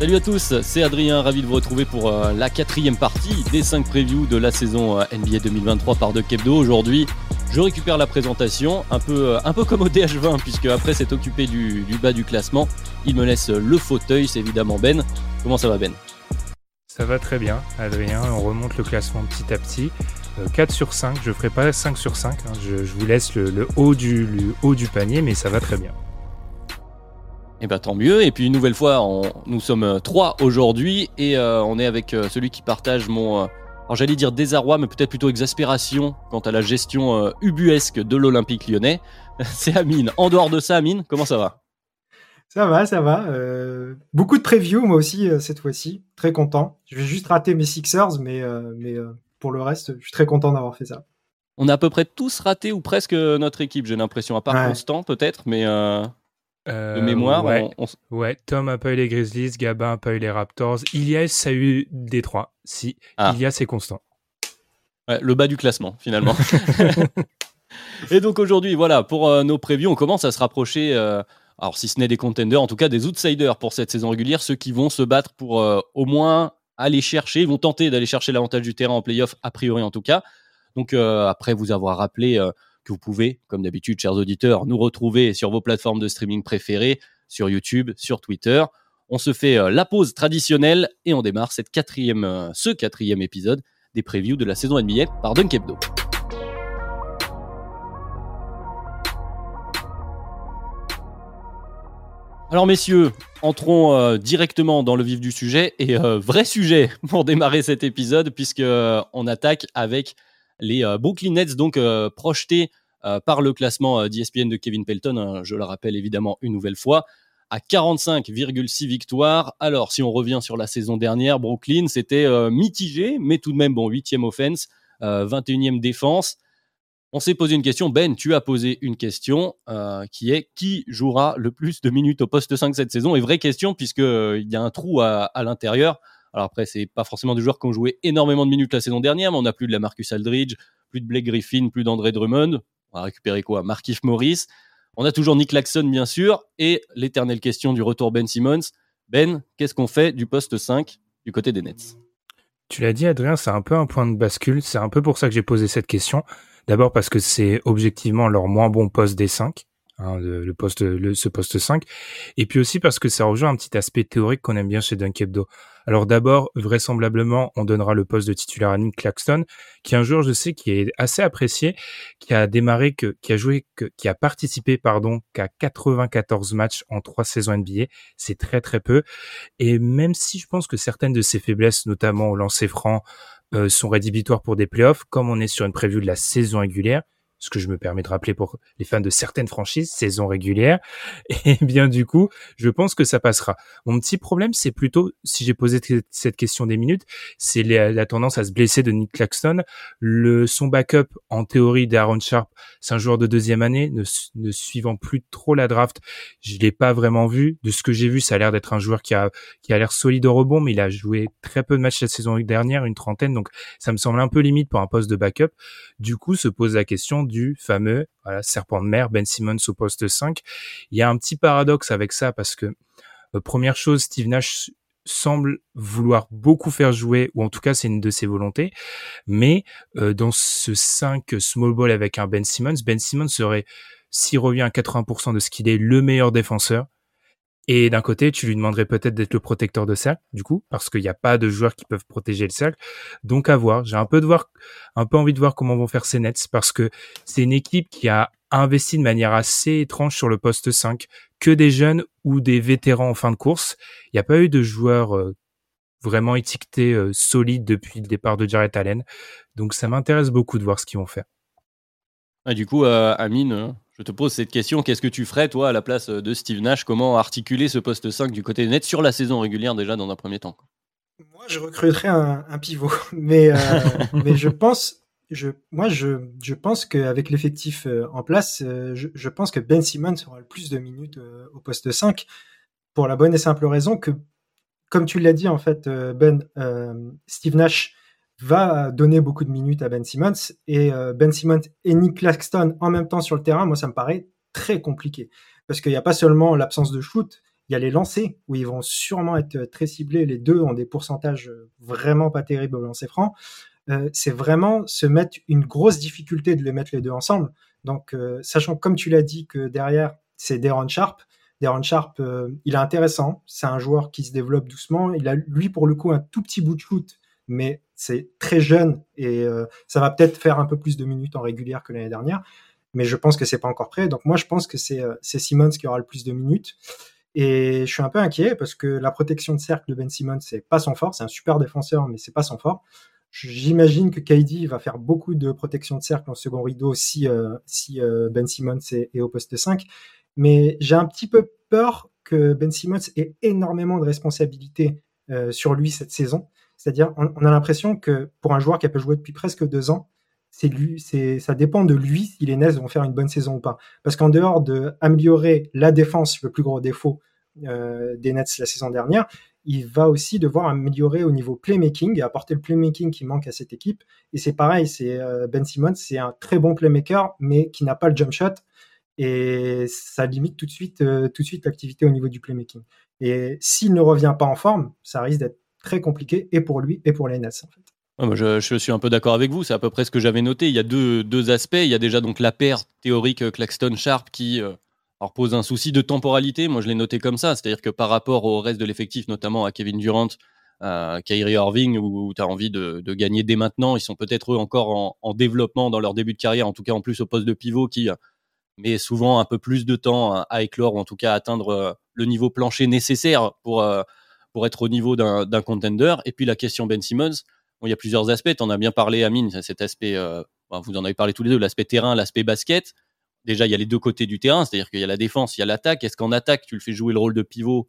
Salut à tous, c'est Adrien, ravi de vous retrouver pour euh, la quatrième partie des 5 previews de la saison euh, NBA 2023 par De Kebdo. Aujourd'hui, je récupère la présentation, un peu, euh, un peu comme au DH20, puisque après s'être occupé du, bas du classement, il me laisse le fauteuil, c'est évidemment Ben. Comment ça va Ben? Ça va très bien, Adrien. On remonte le classement petit à petit. Euh, 4 sur 5, je ferai pas 5 sur 5. hein. Je, vous laisse le, le haut du, le haut du panier, mais ça va très bien. Eh ben tant mieux. Et puis une nouvelle fois, on- nous sommes euh, trois aujourd'hui et euh, on est avec euh, celui qui partage mon, euh, alors j'allais dire désarroi, mais peut-être plutôt exaspération quant à la gestion ubuesque de l'Olympique lyonnais. C'est Amine. En dehors de ça, Amine, comment ça va? Ça va, ça va. Beaucoup de previews, moi aussi, cette fois-ci. Très content. Je vais juste rater mes Sixers, mais, mais pour le reste, je suis très content d'avoir fait ça. On a à peu près tous raté ou presque notre équipe, j'ai l'impression, à part Ouais. Constant peut-être, mais euh, de mémoire, ouais, on- on s- ouais, Tom a pas eu les Grizzlies, Gabin a pas eu les Raptors. Ilias a eu Détroit. Si, Ah. Ilias est constant. Ouais, le bas du classement finalement. et donc aujourd'hui, voilà, pour euh, nos previews, on commence à se rapprocher, euh, alors si ce n'est des contenders, en tout cas des outsiders pour cette saison régulière, ceux qui vont se battre pour au moins aller chercher, ils vont tenter d'aller chercher l'avantage du terrain en playoff, a priori en tout cas. Donc après vous avoir rappelé vous pouvez, comme d'habitude, chers auditeurs, nous retrouver sur vos plateformes de streaming préférées, sur YouTube, sur Twitter. On se fait euh, la pause traditionnelle et on démarre cette quatrième, euh, ce quatrième épisode des previews de la saison NBA par Dunk Hebdo. Alors messieurs, entrons euh, directement dans le vif du sujet et vrai sujet pour démarrer cet épisode puisque on attaque avec les Brooklyn Nets donc projetés par le classement euh, d'ESPN de Kevin Pelton, hein, je le rappelle évidemment une nouvelle fois, à 45,6 victoires. Alors, si on revient sur la saison dernière, Brooklyn, c'était euh, mitigé, mais tout de même, bon, 8e offense, euh, 21e défense. On s'est posé une question. Ben, tu as posé une question euh, qui est qui jouera le plus de minutes au poste 5 cette saison? Et vraie question, puisqu'il y a un trou à, à l'intérieur. Alors après, c'est pas forcément des joueurs qui ont joué énormément de minutes la saison dernière, mais on n'a plus de la Marcus Aldridge, plus de Blake Griffin, plus d'André Drummond. On va récupérer quoi? Markif Morris. On a toujours Nick Claxton, bien sûr, et l'éternelle question du retour Ben Simmons. Ben, qu'est-ce qu'on fait du poste 5 du côté des Nets? Tu l'as dit, Adrien, c'est un peu un point de bascule. C'est un peu pour ça que j'ai posé cette question. D'abord parce que c'est objectivement leur moins bon poste des 5, hein, le, poste, ce poste 5. Et puis aussi parce que ça rejoint un petit aspect théorique qu'on aime bien chez Dunk Hebdo. Alors d'abord, vraisemblablement, on donnera le poste de titulaire à Nick Claxton, qui un joueur, je sais, qui est assez apprécié, qui a démarré, que, qui a joué, qui a participé, pardon, qu'à 94 matchs en trois saisons NBA. C'est très très peu. Et même si je pense que certaines de ses faiblesses, notamment au lancer franc, euh, sont rédhibitoires pour des playoffs, comme on est sur une preview de la saison régulière, ce que je me permets de rappeler pour les fans de certaines franchises, saison régulière, et bien du coup, je pense que ça passera. Mon petit problème, c'est plutôt, si j'ai posé cette question des minutes, c'est la, tendance à se blesser de Nick Claxton. Le, son backup, en théorie, d'Aaron Sharp, c'est un joueur de deuxième année, ne, ne suivant plus trop la draft. Je l'ai pas vraiment vu. De ce que j'ai vu, ça a l'air d'être un joueur qui a, qui a l'air solide au rebond, mais il a joué très peu de matchs la saison dernière, une trentaine, donc ça me semble un peu limite pour un poste de backup. Du coup, se pose la question du fameux serpent de mer, Ben Simmons au poste 5. Il y a un petit paradoxe avec ça parce que, euh, première chose, Steve Nash semble vouloir beaucoup faire jouer, ou en tout cas c'est une de ses volontés, mais euh, dans ce 5 small ball avec un Ben Simmons, Ben Simmons serait, s'il revient à 80% de ce qu'il est, le meilleur défenseur. Et d'un côté, tu lui demanderais peut-être d'être le protecteur de cercle, du coup, parce qu'il n'y a pas de joueurs qui peuvent protéger le cercle. Donc à voir. J'ai un peu de voir, un peu envie de voir comment vont faire ces Nets, parce que c'est une équipe qui a investi de manière assez étrange sur le poste 5, que des jeunes ou des vétérans en fin de course. Il n'y a pas eu de joueurs euh, vraiment étiquetés euh, solides depuis le départ de Jared Allen. Donc ça m'intéresse beaucoup de voir ce qu'ils vont faire. Ah, du coup, euh, Amine, je te pose cette question. Qu'est-ce que tu ferais, toi, à la place de Steve Nash? Comment articuler ce poste 5 du côté net sur la saison régulière, déjà, dans un premier temps? Moi, je recruterais un, pivot. Mais, euh, mais je pense, je, moi, je, je pense qu'avec l'effectif euh, en place, euh, je, pense que Ben Simmons aura le plus de minutes au poste 5 pour la bonne et simple raison que, comme tu l'as dit, en fait, Ben, Steve Nash va donner beaucoup de minutes à Ben Simmons et euh, Ben Simmons et Nick Claxton en même temps sur le terrain, moi ça me paraît très compliqué parce qu'il n'y a pas seulement l'absence de shoot, il y a les lancers où ils vont sûrement être très ciblés. Les deux ont des pourcentages vraiment pas terribles au lancer franc. Euh, c'est vraiment se mettre une grosse difficulté de les mettre les deux ensemble. Donc, euh, sachant comme tu l'as dit que derrière c'est Deron Sharp. Deron Sharp, il est intéressant. C'est un joueur qui se développe doucement. Il a lui pour le coup un tout petit bout de shoot, mais c'est très jeune et euh, ça va peut-être faire un peu plus de minutes en régulière que l'année dernière, mais je pense que c'est pas encore prêt. Donc moi, je pense que c'est euh, Simmons qui aura le plus de minutes. Et je suis un peu inquiet parce que la protection de cercle de Ben Simmons, c'est pas son fort. C'est un super défenseur, mais c'est pas son fort. J'imagine que KD va faire beaucoup de protection de cercle en second rideau si, euh, si Ben Simmons est, est, au poste 5. Mais j'ai un petit peu peur que Ben Simmons ait énormément de responsabilités sur lui cette saison. C'est-à-dire, on, a l'impression que pour un joueur qui a pas joué depuis presque deux ans, ça dépend de lui si les Nets vont faire une bonne saison ou pas. Parce qu'en dehors de améliorer la défense, le plus gros défaut euh, des Nets la saison dernière, il va aussi devoir améliorer au niveau playmaking et apporter le playmaking qui manque à cette équipe. Et c'est pareil, c'est euh, Ben Simmons, c'est un très bon playmaker, mais qui n'a pas le jump shot et ça limite tout de suite, euh, tout de suite l'activité au niveau du playmaking. Et s'il ne revient pas en forme, ça risque d'être très compliqué et pour lui et pour les en fait. je, suis un peu d'accord avec vous, c'est à peu près ce que j'avais noté. Il y a deux, deux, aspects. Il y a déjà donc la paire théorique euh, Claxton-Sharp qui euh, pose un souci de temporalité. Moi, je l'ai noté comme ça. C'est-à-dire que par rapport au reste de l'effectif, notamment à Kevin Durant, à Kyrie Irving, où, tu as envie de, de, gagner dès maintenant, ils sont peut-être eux encore en, en, développement dans leur début de carrière, en tout cas en plus au poste de pivot qui euh, met souvent un peu plus de temps à éclore ou en tout cas à atteindre le niveau plancher nécessaire pour pour être au niveau d'un contender. Et puis la question Ben Simmons, il y a plusieurs aspects. En as bien parlé, Amine, cet aspect, euh, vous en avez parlé tous les deux, l'aspect terrain, l'aspect basket. Déjà, il y a les deux côtés du terrain, c'est-à-dire qu'il y a la défense, il y a l'attaque. Est-ce qu'en attaque, tu le fais jouer le rôle de pivot?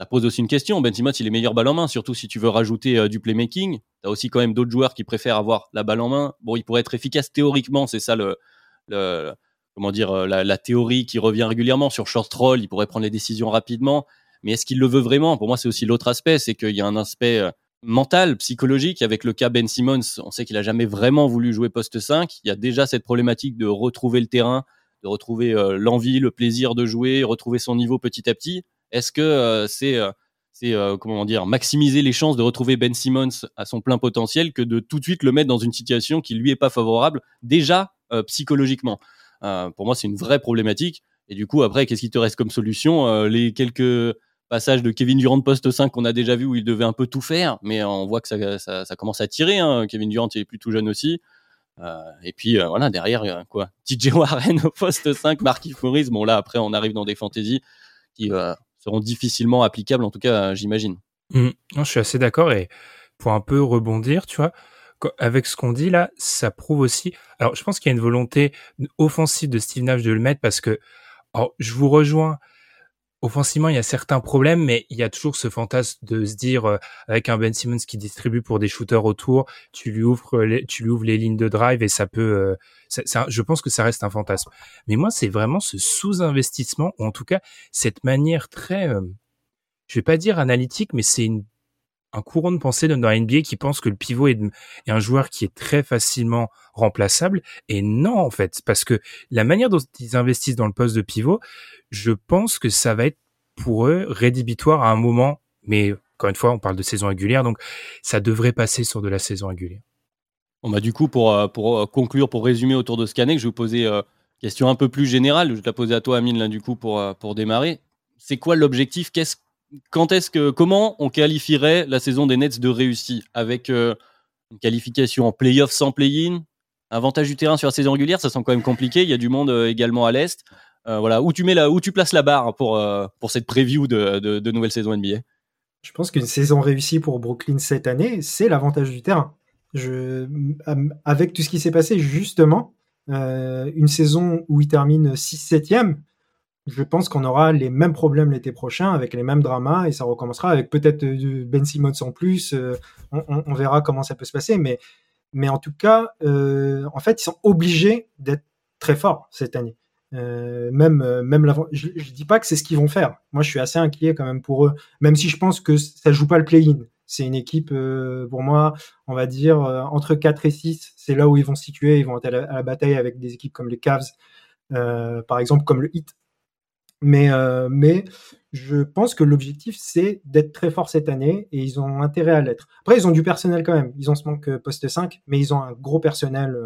Ça pose aussi une question. Ben Simmons, il est meilleur balle en main, surtout si tu veux rajouter euh, du playmaking. Tu as aussi quand même d'autres joueurs qui préfèrent avoir la balle en main. Bon, il pourrait être efficace théoriquement, c'est ça le, comment dire, euh, la, la, théorie qui revient régulièrement sur short roll. Il pourrait prendre les décisions rapidement. Mais est-ce qu'il le veut vraiment? Pour moi, c'est aussi l'autre aspect, c'est qu'il y a un aspect euh, mental, psychologique. Avec le cas Ben Simmons, on sait qu'il a jamais vraiment voulu jouer poste 5. Il y a déjà cette problématique de retrouver le terrain, de retrouver euh, l'envie, le plaisir de jouer, retrouver son niveau petit à petit. Est-ce que euh, c'est c'est comment dire maximiser les chances de retrouver Ben Simmons à son plein potentiel que de tout de suite le mettre dans une situation qui lui est pas favorable déjà psychologiquement? pour moi, c'est une vraie problématique. Et du coup, après, qu'est-ce qui te reste comme solution? Les quelques passage de Kevin Durant poste 5 qu'on a déjà vu où il devait un peu tout faire, mais on voit que ça, commence à tirer. Hein. Kevin Durant est plus jeune aussi. Euh, et puis euh, voilà, derrière, quoi? TJ Warren au poste 5, Marquis Morris. Bon, là, après, on arrive dans des fantaisies qui euh, seront difficilement applicables, en tout cas, j'imagine. Mmh. je suis assez d'accord. Et pour un peu rebondir, tu vois, avec ce qu'on dit là, ça prouve aussi. Alors, je pense qu'il y a une volonté offensive de Steve Nash de le mettre parce que, alors, je vous rejoins offensivement, il y a certains problèmes, mais il y a toujours ce fantasme de se dire, euh, avec un Ben Simmons qui distribue pour des shooters autour, tu lui ouvres les, tu lui ouvres les lignes de drive et ça peut, euh, je pense que ça reste un fantasme. Mais moi, c'est vraiment ce sous-investissement, ou en tout cas, cette manière très, euh, je vais pas dire analytique, mais c'est une un courant de pensée dans la NBA qui pense que le pivot est, un joueur qui est très facilement remplaçable. Et non, en fait, parce que la manière dont ils investissent dans le poste de pivot, je pense que ça va être pour eux rédhibitoire à un moment. Mais encore une fois, on parle de saison régulière, donc ça devrait passer sur de la saison régulière. On bah, du coup, pour, euh, pour euh, conclure, pour résumer autour de ce que je vais vous poser une euh, question un peu plus générale. Je vais la poser à toi, Amine, là, du coup, pour, pour démarrer. c'est quoi l'objectif? Qu'est-ce quand est-ce que comment on qualifierait la saison des Nets de réussie avec une qualification en playoff sans play-in, avantage du terrain sur la saison régulière, ça semble quand même compliqué. Il y a du monde également à l'est. voilà, où tu mets là, où tu places la barre pour cette preview de, de, nouvelle saison NBA Je pense qu'une saison réussie pour Brooklyn cette année, c'est l'avantage du terrain. Avec tout ce qui s'est passé justement, euh, une saison où il termine 6-7e, je pense qu'on aura les mêmes problèmes l'été prochain avec les mêmes dramas et ça recommencera avec peut-être euh, Ben Simmons en plus. Euh, on, verra comment ça peut se passer, mais, en tout cas, en fait, ils sont obligés d'être très forts cette année. même même je, je dis pas que c'est ce qu'ils vont faire. Moi, je suis assez inquiet quand même pour eux, même si je pense que ça joue pas le play-in. C'est une équipe, euh, pour moi, on va dire, euh, entre 4 et 6, c'est là où ils vont se situer. Ils vont être à la, bataille avec des équipes comme les Cavs, euh, par exemple, comme le Heat. Mais, mais je pense que l'objectif, c'est d'être très fort cette année et ils ont intérêt à l'être. Après, ils ont du personnel quand même. Ils ont ce manque poste 5, mais ils ont un gros personnel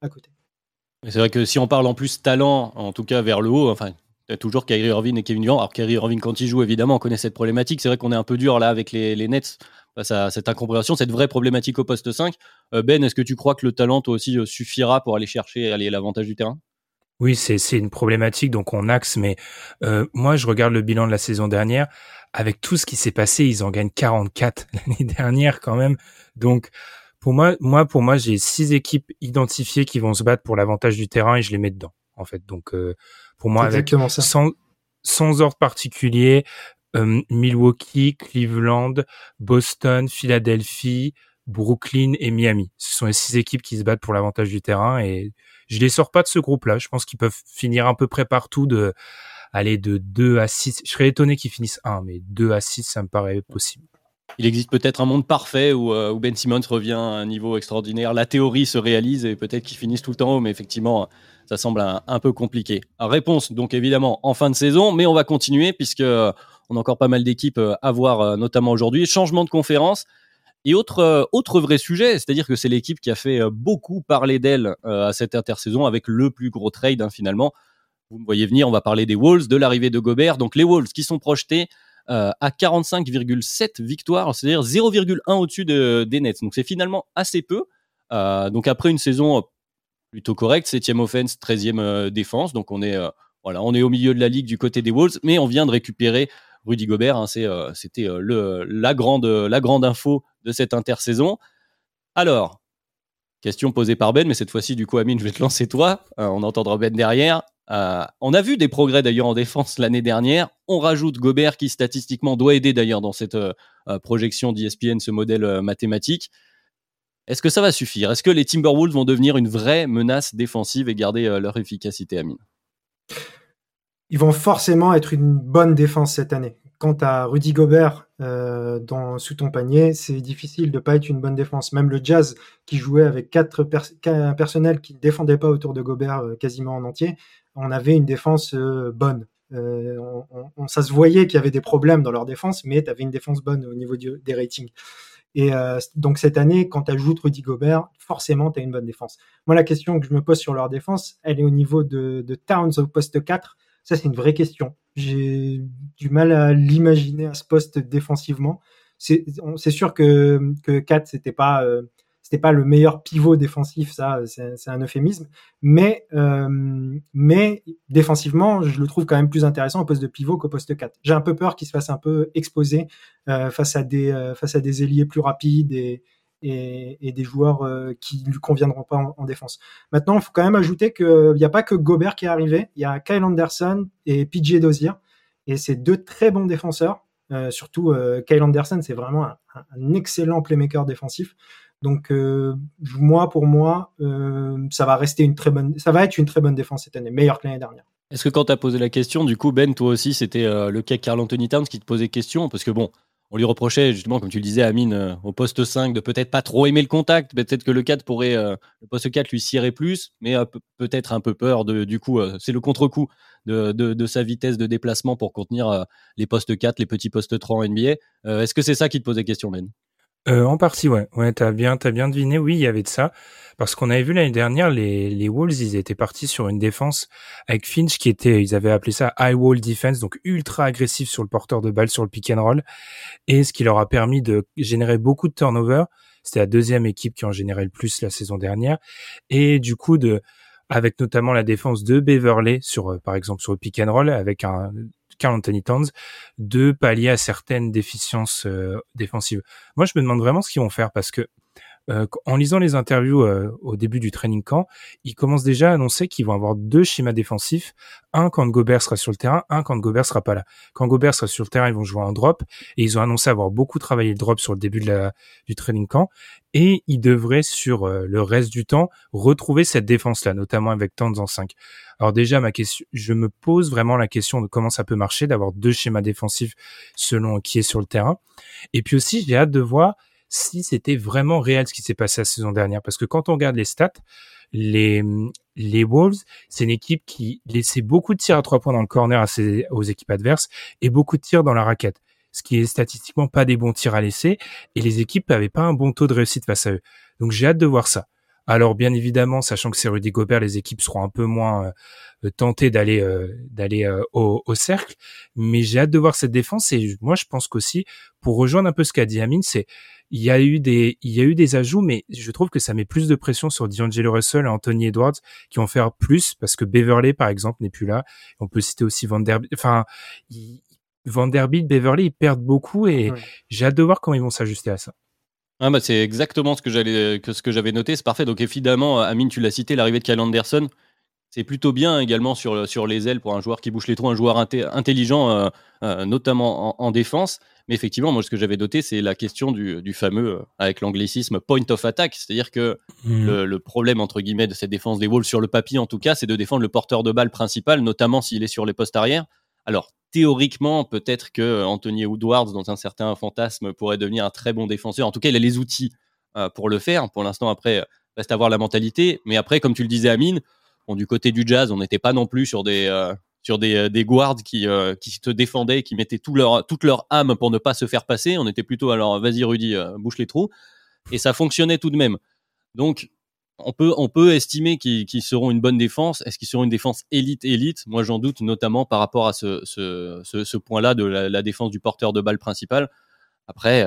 à côté. C'est vrai que si on parle en plus talent, en tout cas vers le haut, enfin, toujours Kyrie Irving et Kevin Durant. Alors Kyrie Irving quand il joue, évidemment, on connaît cette problématique. C'est vrai qu'on est un peu dur là avec les, Nets face cette incompréhension, cette vraie problématique au poste 5. Euh, ben, est-ce que tu crois que le talent, toi aussi, euh, suffira pour aller chercher l'avantage du terrain? Oui, c'est une problématique, donc on axe, mais euh, moi je regarde le bilan de la saison dernière, avec tout ce qui s'est passé, ils en gagnent 44 l'année dernière quand même. Donc pour moi, moi pour moi j'ai six équipes identifiées qui vont se battre pour l'avantage du terrain et je les mets dedans en fait. Donc pour moi avec sans sans ordre particulier, euh, Milwaukee, Cleveland, Boston, Philadelphie, Brooklyn et Miami. Ce sont les six équipes qui se battent pour l'avantage du terrain et je les sors pas de ce groupe-là. Je pense qu'ils peuvent finir à peu près partout de aller de 2 à 6. Je serais étonné qu'ils finissent 1, mais 2 à 6, ça me paraît possible. Il existe peut-être un monde parfait euh, où, Ben Simmons revient à un niveau extraordinaire. La théorie se réalise et peut-être qu'ils finissent tout le temps haut, mais effectivement, ça semble un, peu compliqué. réponse, donc évidemment, en fin de saison, mais on va continuer puisque on a encore pas mal d'équipes euh, à voir, euh, notamment aujourd'hui. Changement de conférence. Et autre, euh, autre vrai sujet, c'est-à-dire que c'est l'équipe qui a fait beaucoup parler d'elle à cette intersaison avec le plus gros trade hein, finalement. Vous me voyez venir, on va parler des Wolves, de l'arrivée de Gobert. Donc les Wolves qui sont projetés à 45,7 victoires, c'est-à-dire 0,1 au-dessus des Nets. Donc c'est finalement assez peu. donc après une saison plutôt correcte, 7e offense, 13e défense. Donc on est, voilà, on est au milieu de la ligue du côté des Wolves, mais on vient de récupérer Rudy Gobert. Hein, euh, c'était euh, le, la, grande, info de cette intersaison. Alors, question posée par Ben, mais cette fois-ci, du coup, Amine, je vais te lancer toi. Euh, on entendra Ben derrière. on a vu des progrès d'ailleurs en défense l'année dernière. On rajoute Gobert qui statistiquement doit aider d'ailleurs dans cette projection d'ESPN, ce modèle mathématique. Est-ce que ça va suffire? Est-ce que les Timberwolves vont devenir une vraie menace défensive et garder leur efficacité, Amine? Ils vont forcément être une bonne défense cette année. Quant à Rudy Gobert euh, dans, sous ton panier, c'est difficile de pas être une bonne défense. Même le Jazz qui jouait avec quatre personnels qui ne défendaient pas autour de Gobert euh, quasiment en entier, on avait une défense euh, bonne. On, ça se voyait qu'il y avait des problèmes dans leur défense, mais tu avais une défense bonne au niveau des ratings. Et donc cette année, quand tu ajoutes Rudy Gobert, forcément, tu as une bonne défense. Moi, la question que je me pose sur leur défense, elle est au niveau de, de Towns au poste 4 ça, c'est une vraie question. J'ai du mal à l'imaginer à ce poste défensivement. C'est sûr que, que Kat, c'était pas, euh, c'était pas le meilleur pivot défensif, ça, c'est un euphémisme. Mais, euh, mais défensivement, je le trouve quand même plus intéressant au poste de pivot qu'au poste 4. J'ai un peu peur qu'il se fasse un peu exposer euh, face, à des, euh, face à des ailiers plus rapides et, et, des joueurs euh, qui lui conviendront pas en, défense. Maintenant, il faut quand même ajouter qu'il n'y a pas que Gobert qui est arrivé, il y a Kyle Anderson et PJ Dozier, et c'est deux très bons défenseurs. Euh, surtout euh, Kyle Anderson, c'est vraiment un, excellent playmaker défensif. Donc moi, pour moi, ça va rester une très bonne, ça va être une très bonne défense cette année, meilleure que l'année dernière. Est-ce que quand tu as posé la question, du coup, Ben, toi aussi, c'était le cas Carl Anthony Towns qui te posait question? Parce que bon, on lui reprochait justement, comme tu le disais, Amine, euh, au poste 5, de peut-être pas trop aimer le contact. Peut-être que le 4 pourrait, euh, le poste 4 lui cirait plus, mais peut-être un peu peur de, du coup, euh, c'est le contre-coup de, sa vitesse de déplacement pour contenir les postes 4, les petits postes 3 en NBA. Est-ce que c'est ça qui te posait question, Ben? Euh, En partie, ouais. Ouais, t'as bien, t'as bien deviné. Oui, il y avait de ça. Parce qu'on avait vu l'année dernière, les, les Wolves, ils étaient partis sur une défense avec Finch qui était, ils avaient appelé ça high wall defense, donc ultra agressif sur le porteur de balle, sur le pick and roll. Et ce qui leur a permis de générer beaucoup de turnover. C'était la deuxième équipe qui en générait le plus la saison dernière. Et du coup, de, avec notamment la défense de Beverley sur, euh, par exemple, sur le pick and roll, avec un Carl Anthony Towns, de pallier à certaines déficiences euh, défensives. Moi, je me demande vraiment ce qu'ils vont faire parce que euh, en lisant les interviews euh, au début du training camp, ils commencent déjà à annoncer qu'ils vont avoir deux schémas défensifs, un quand Gobert sera sur le terrain, un quand Gobert sera pas là. Quand Gobert sera sur le terrain, ils vont jouer en drop et ils ont annoncé avoir beaucoup travaillé le drop sur le début du training camp et ils devraient sur euh, le reste du temps retrouver cette défense-là, notamment avec Towns en 5. Alors déjà, ma question, je me pose vraiment la question de comment ça peut marcher d'avoir deux schémas défensifs selon qui est sur le terrain. Et puis aussi, j'ai hâte de voir si c'était vraiment réel ce qui s'est passé la saison dernière. Parce que quand on regarde les stats, les, les Wolves, c'est une équipe qui laissait beaucoup de tirs à trois points dans le corner à ses, aux équipes adverses et beaucoup de tirs dans la raquette. Ce qui est statistiquement pas des bons tirs à laisser et les équipes n'avaient pas un bon taux de réussite face à eux. Donc j'ai hâte de voir ça. Alors bien évidemment, sachant que c'est Rudy Gobert, les équipes seront un peu moins euh, tentées d'aller euh, d'aller euh, au, au, cercle, mais j'ai hâte de voir cette défense et moi je pense qu'aussi pour rejoindre un peu ce qu'a dit Amine, c'est il y a eu des, il y a eu des ajouts, mais je trouve que ça met plus de pression sur D'Angelo Russell et Anthony Edwards qui vont faire plus parce que Beverly, par exemple, n'est plus là. On peut citer aussi Vanderbilt. Enfin, Vanderbilt, Beverly, ils perdent beaucoup et j'ai hâte de voir comment ils vont s'ajuster à ça. Ah bah c'est exactement ce que j'allais que ce que j'avais noté, c'est parfait. Donc évidemment, Amine, tu l'as cité, l'arrivée de Kyle Anderson, c'est plutôt bien également sur, sur les ailes pour un joueur qui bouge les trous, un joueur intelligent, euh, euh, notamment en, défense. Mais effectivement, moi, ce que j'avais noté, c'est la question du, fameux, euh, avec l'anglicisme, point of attack. C'est-à-dire que mmh. le, problème, entre guillemets, de cette défense des Wolves sur le papier, en tout cas, c'est de défendre le porteur de balle principal, notamment s'il est sur les postes arrière. Alors, théoriquement, peut-être que Anthony Woodward, dans un certain fantasme, pourrait devenir un très bon défenseur. En tout cas, il a les outils pour le faire. Pour l'instant, après, reste à voir la mentalité. Mais après, comme tu le disais, Amine, du côté du jazz, on n'était pas non plus sur des euh, euh, guards qui euh, qui défendaient, qui mettaient tout leur toute leur âme pour ne pas se faire passer. On était plutôt alors vas-y Rudy, bouche les trous, et ça fonctionnait tout de même. Donc on peut on peut estimer qu'ils seront une bonne défense. Est-ce qu'ils seront une défense élite élite? Moi j'en doute, notamment par rapport à ce ce, ce, point-là de la, défense du porteur de balle principal. Après.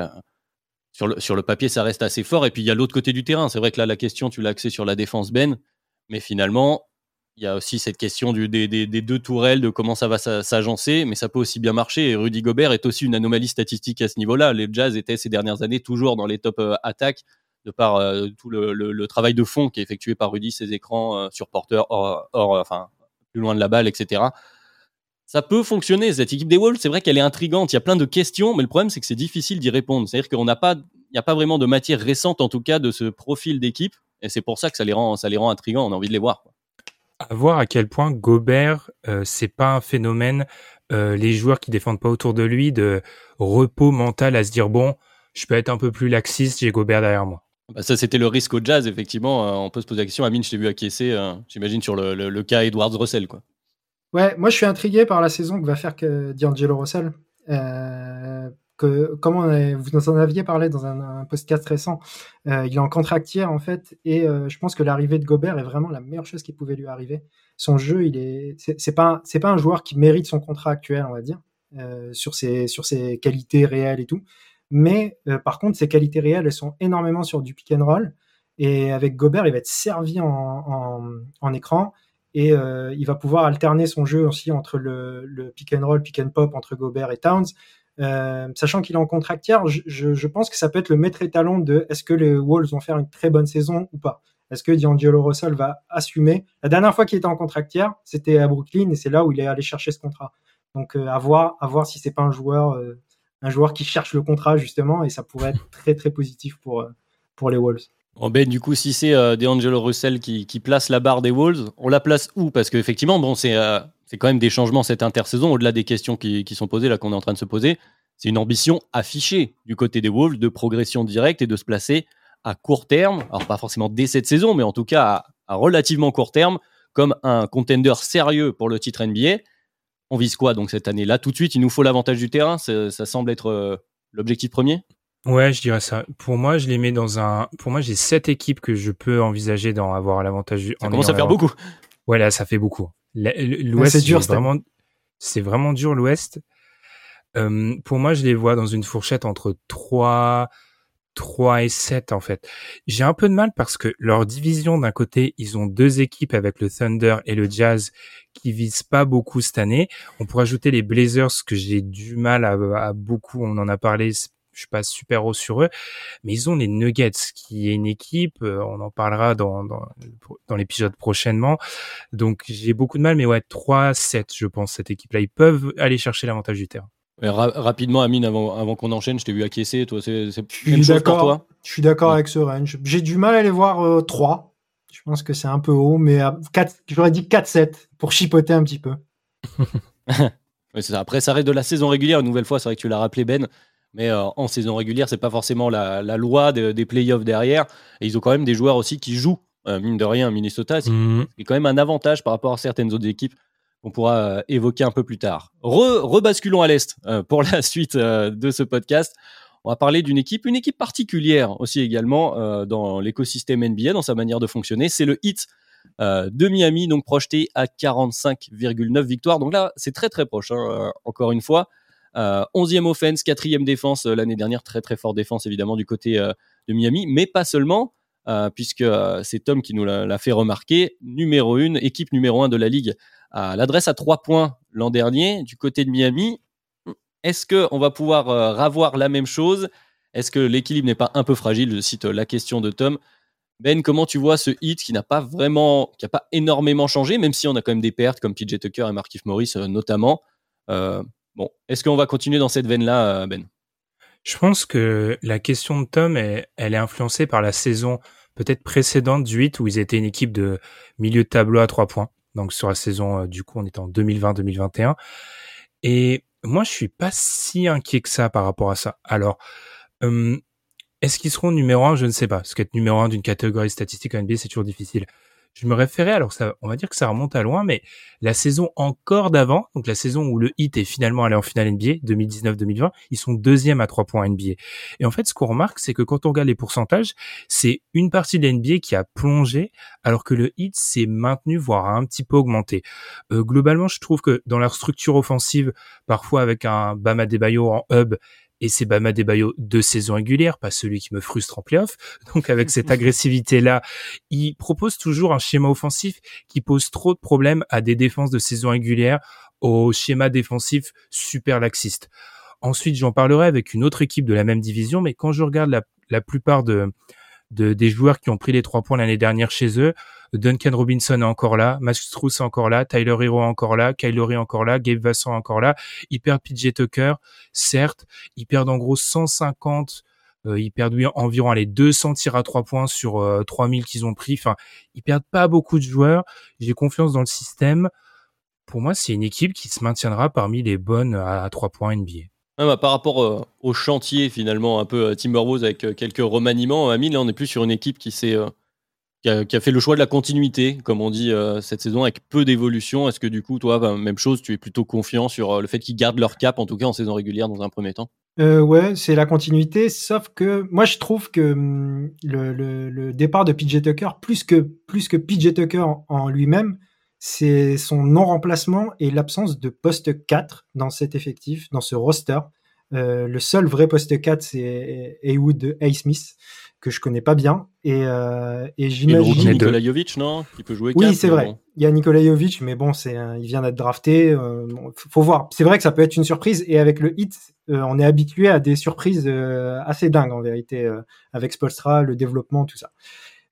sur le, sur le papier, ça reste assez fort. Et puis, il y a l'autre côté du terrain. C'est vrai que là, la question, tu l'as axée sur la défense Ben. Mais finalement, il y a aussi cette question du, des, deux tourelles, de comment ça va s'agencer, mais ça peut aussi bien marcher. Et Rudy Gobert est aussi une anomalie statistique à ce niveau-là. Les Jazz étaient ces dernières années toujours dans les top euh, attaques, de par euh, tout le, travail de fond qui est effectué par Rudy, ses écrans euh, sur porteur, hors, enfin, plus loin de la balle, etc. Ça peut fonctionner, cette équipe des Wolves, c'est vrai qu'elle est intrigante, il y a plein de questions, mais le problème c'est que c'est difficile d'y répondre. C'est-à-dire qu'on n'y a pas vraiment de matière récente en tout cas de ce profil d'équipe, et c'est pour ça que ça les rend, ça les rend intrigants, on a envie de les voir à voir à quel point Gobert, euh, c'est pas un phénomène, euh, les joueurs qui défendent pas autour de lui, de repos mental à se dire bon, je peux être un peu plus laxiste, j'ai Gobert derrière moi. Bah ça, c'était le risque au jazz, effectivement. Euh, on peut se poser la question. Amine, je t'ai vu acquiescer, j'imagine, sur le, cas Edwards Russell. Quoi. Ouais, moi, je suis intrigué par la saison que va faire que D'Angelo Russell que, comme vous en aviez parlé dans un, podcast récent, euh, il est en contractière en fait, et euh, je pense que l'arrivée de Gobert est vraiment la meilleure chose qui pouvait lui arriver. Son jeu, il est, c'est pas, un joueur qui mérite son contrat actuel, on va dire, euh, sur ses qualités réelles et tout. Mais par contre, ses qualités réelles, elles sont énormément sur du pick and roll. Et avec Gobert, il va être servi en, en, écran et il va pouvoir alterner son jeu aussi entre le, pick and roll, pick and pop entre Gobert et Towns. Euh, sachant qu'il est en contractière, je, je, pense que ça peut être le maître étalon de est-ce que les Wolves vont faire une très bonne saison ou pas. Est-ce que D'Angelo Russell va assumer? La dernière fois qu'il était en contractière, c'était à Brooklyn et c'est là où il est allé chercher ce contrat. Donc euh, à voir, à voir si c'est pas un joueur, euh, un joueur qui cherche le contrat justement et ça pourrait être très très positif pour pour les Wolves. Ben, du coup, si c'est euh, D'Angelo Russell qui, place la barre des Wolves, on la place où? Parce qu'effectivement, bon, c'est c'est quand même des changements cette intersaison, au-delà des questions qui, sont posées, là qu'on est en train de se poser. C'est une ambition affichée du côté des Wolves de progression directe et de se placer à court terme, alors pas forcément dès cette saison, mais en tout cas à, relativement court terme, comme un contender sérieux pour le titre NBA. On vise quoi donc cette année-là? Tout de suite, il nous faut l'avantage du terrain, ça, semble être euh, l'objectif premier? Ouais, je dirais ça. Pour moi, je les mets dans un. Pour moi, j'ai sept équipes que je peux envisager d'en avoir l'avantage. Ça commence à faire beaucoup. Ouais, là, ça fait beaucoup. L'Ouest, c'est dur. Vraiment, c'est vraiment dur l'Ouest. Euh, pour moi, je les vois dans une fourchette entre 3, 3 et 7 en fait. J'ai un peu de mal parce que leur division d'un côté, ils ont deux équipes avec le Thunder et le Jazz qui visent pas beaucoup cette année. On pourrait ajouter les Blazers que j'ai du mal à, beaucoup, on en a parlé, je suis pas super haut sur eux, mais ils ont les Nuggets qui est une équipe, euh, on en parlera dans, dans, dans l'épisode prochainement. Donc j'ai beaucoup de mal, mais ouais, 3-7 je pense cette équipe-là. Ils peuvent aller chercher l'avantage du terrain rapidement, Amine, avant, avant qu'on enchaîne, je t'ai vu acquiescer. Toi, c'est même chose pour toi Je suis d'accord avec ce range. J'ai du mal à les voir 3. Euh, je pense que c'est un peu haut, mais j'aurais dit 4-7 pour chipoter un petit peu. ça. Après, ça reste de la saison régulière. Une nouvelle fois, c'est vrai que tu l'as rappelé, Ben. Mais euh, en saison régulière, c'est pas forcément la, la loi des playoffs derrière. Et ils ont quand même des joueurs aussi qui jouent, euh, mine de rien, Minnesota. C'est mmh. quand même un avantage par rapport à certaines autres équipes qu'on pourra euh, évoquer un peu plus tard. rebasculons à l'Est euh, pour la suite euh, de ce podcast. On va parler d'une équipe, une équipe particulière aussi également dans l'écosystème NBA, dans sa manière de fonctionner. C'est le Heat de Miami, donc projeté à 45,9 victoires. Donc là, c'est très très proche, hein, encore une fois. 11e offense, 4e défense l'année dernière, très très forte défense évidemment du côté de Miami, mais pas seulement, puisque c'est Tom qui nous l'a fait remarquer. Numéro 1, équipe numéro 1 de la ligue l'adresse à trois points l'an dernier du côté de Miami. Est-ce qu'on va pouvoir euh, ravoir la même chose? Est-ce que l'équilibre n'est pas un peu fragile? Je cite euh, la question de Tom. Ben, comment tu vois ce hit qui n'a pas vraiment, qui n'a pas énormément changé, même si on a quand même des pertes comme PJ Tucker et Markif Morris euh, notamment. bon, est-ce qu'on va continuer dans cette veine-là, Ben? Je pense que la question de Tom, elle est influencée par la saison peut-être précédente du 8 où ils étaient une équipe de milieu de tableau à trois points donc sur la saison, euh, du coup, on est en 2020-2021. Et moi, je suis pas si inquiet que ça par rapport à ça. Alors, est-ce qu'ils seront numéro un? Je ne sais pas. Parce qu'être numéro un d'une catégorie statistique en NBA, c'est toujours difficile je me référais, alors ça, on va dire que ça remonte à loin, mais la saison encore d'avant, donc la saison où le Heat est finalement allé en finale NBA, 2019-2020, ils sont deuxième à trois points NBA. Et en fait, ce qu'on remarque, c'est que quand on regarde les pourcentages, c'est une partie de l'NBA qui a plongé, alors que le Heat s'est maintenu, voire a un petit peu augmenté. Euh, globalement, je trouve que dans leur structure offensive, parfois avec un Bama Debayo en hub, et c'est Bama Debayo de saison régulière, pas celui qui me frustre en playoff. Donc avec cette agressivité-là, il propose toujours un schéma offensif qui pose trop de problèmes à des défenses de saison régulière, au schéma défensif super laxiste. Ensuite, j'en parlerai avec une autre équipe de la même division, mais quand je regarde la, la plupart de, de, des joueurs qui ont pris les trois points l'année dernière chez eux, Duncan Robinson est encore là, Max Struss est encore là, Tyler Hero est encore là, est encore là, Gabe est encore là. Ils perdent PJ Tucker, certes. Ils perdent en gros 150 euh, ils perdent environ les 200 tirs à trois points sur 3000 euh, qu'ils ont pris. Enfin, ils perdent pas beaucoup de joueurs. J'ai confiance dans le système. Pour moi, c'est une équipe qui se maintiendra parmi les bonnes à, trois points NBA. Ah par rapport euh, au chantier finalement un peu Timberwolves avec quelques remaniements, Amine, là on est plus sur une équipe qui s'est qui a, fait le choix de la continuité, comme on dit euh, cette saison, avec peu d'évolution. Est-ce que du coup, toi, bah, même chose, tu es plutôt confiant sur euh, le fait qu'ils gardent leur cap, en tout cas en saison régulière, dans un premier temps? Euh, Ouais, c'est la continuité, sauf que moi, je trouve que hum, le, départ de PJ Tucker, plus que, plus que PJ Tucker en, lui-même, c'est son non-remplacement et l'absence de poste 4 dans cet effectif, dans ce roster. Euh, le seul vrai poste 4, c'est Haywood A. Smith que je connais pas bien. Et, euh, et j'imagine. Nikola Jovic, non? Qui peut jouer Oui, c'est vrai. Il y a Nikola Jovic, mais bon, c'est, il vient d'être drafté. Euh, faut voir. C'est vrai que ça peut être une surprise. Et avec le hit, euh, on est habitué à des surprises euh, assez dingues en vérité, euh, avec Spolstra, le développement, tout ça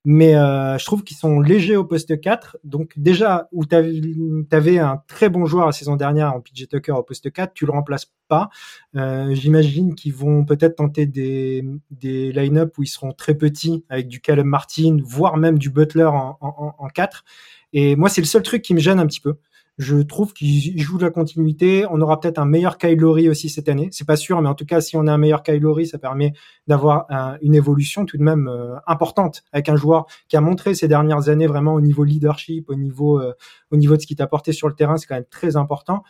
mais euh, je trouve qu'ils sont légers au poste 4. Donc déjà, où tu avais un très bon joueur la saison dernière en PJ Tucker au poste 4, tu le remplaces pas. Euh, J'imagine qu'ils vont peut-être tenter des, des line-up où ils seront très petits, avec du Callum Martin, voire même du Butler en, en, en 4. Et moi, c'est le seul truc qui me gêne un petit peu. Je trouve qu'il joue de la continuité. On aura peut-être un meilleur Kylori aussi cette année. C'est pas sûr, mais en tout cas, si on a un meilleur Kylori, ça permet d'avoir une évolution tout de même euh, importante avec un joueur qui a montré ces dernières années vraiment au niveau leadership, au niveau, euh, au niveau de ce qu'il t'a apporté sur le terrain. C'est quand même très important.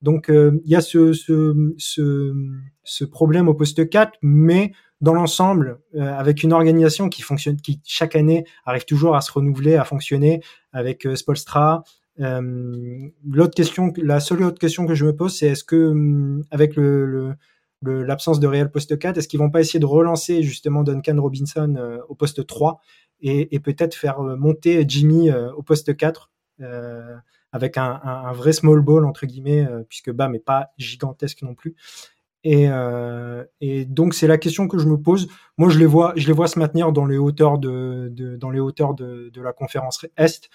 Donc il y a ce, ce, ce, ce, problème au poste 4, mais dans l'ensemble, avec une organisation qui fonctionne, qui chaque année arrive toujours à se renouveler, à fonctionner, avec Spolstra, euh, l'autre question, la seule autre question que je me pose, c'est est-ce que hum, avec l'absence de Real poste 4, est-ce qu'ils vont pas essayer de relancer justement Duncan Robinson euh, au poste 3 et, peut-être faire euh, monter Jimmy au poste 4 avec un, vrai small ball entre guillemets, puisque Bam n'est pas gigantesque non plus. Et, donc c'est la question que je me pose. Moi je les vois, je les vois se maintenir dans les hauteurs de la conférence Est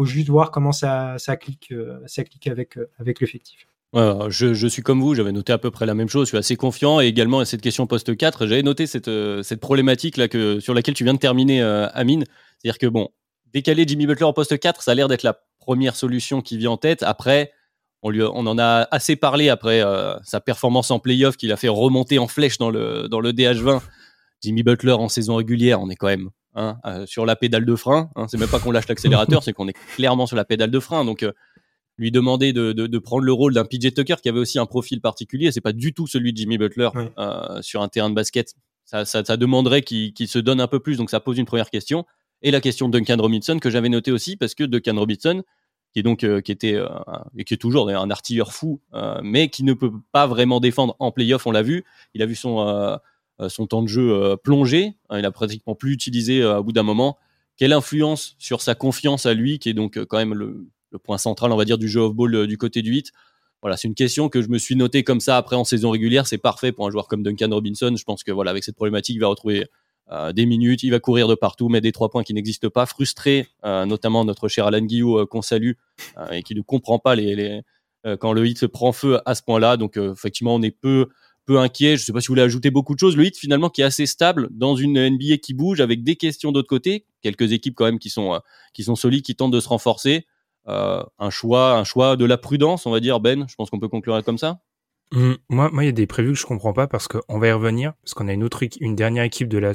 faut juste voir comment ça, ça clique, euh, ça clique avec, euh, avec l'effectif. je, suis comme vous, j'avais noté à peu près la même chose, je suis assez confiant. Et également, à cette question poste 4, j'avais noté cette, euh, cette problématique là que, sur laquelle tu viens de terminer, Amine. C'est-à-dire que, bon, décaler Jimmy Butler en poste 4, ça a l'air d'être la première solution qui vient en tête. Après, on en a assez parlé après sa performance en playoff qu'il a fait remonter en flèche dans le, dans le DH20. Jimmy Butler en saison régulière, on est quand même Hein, euh, sur la pédale de frein. Hein, c'est même pas qu'on lâche l'accélérateur, c'est qu'on est clairement sur la pédale de frein. Donc, euh, lui demander de, prendre le rôle d'un PJ Tucker qui avait aussi un profil particulier, c'est pas du tout celui de Jimmy Butler euh, sur un terrain de basket. Ça, demanderait qu'il se donne un peu plus, donc ça pose une première question. Et la question de Duncan Robinson que j'avais noté aussi parce que Duncan Robinson, qui est donc qui était et qui est toujours un artilleur fou, mais qui ne peut pas vraiment défendre en playoff, on l'a vu. Il a vu son son temps de jeu euh, plongé. Hein, il a pratiquement plus utilisé euh, à bout d'un moment. Quelle influence sur sa confiance à lui, qui est donc quand même le, point central, on va dire, du jeu off-ball du côté du hit voilà, c'est une question que je me suis noté comme ça après en saison régulière. C'est parfait pour un joueur comme Duncan Robinson. Je pense que voilà, avec cette problématique, il va retrouver des minutes, il va courir de partout, mais des trois points qui n'existent pas. Frustré, notamment notre cher Alan Guillot qu'on salue et qui ne comprend pas les, quand le hit prend feu à ce point-là. Donc effectivement, on est peu peu inquiet. Je sais pas si vous voulez ajouter beaucoup de choses. Le hit finalement qui est assez stable dans une NBA qui bouge avec des questions d'autre côté. Quelques équipes quand même qui sont euh, qui sont solides, qui tentent de se renforcer. Euh, un choix, un choix de la prudence, on va dire. Ben, je pense qu'on peut conclure comme ça. Mmh, moi, moi, il y a des prévus que je comprends pas parce qu'on va y revenir parce qu'on a une autre, une dernière équipe de la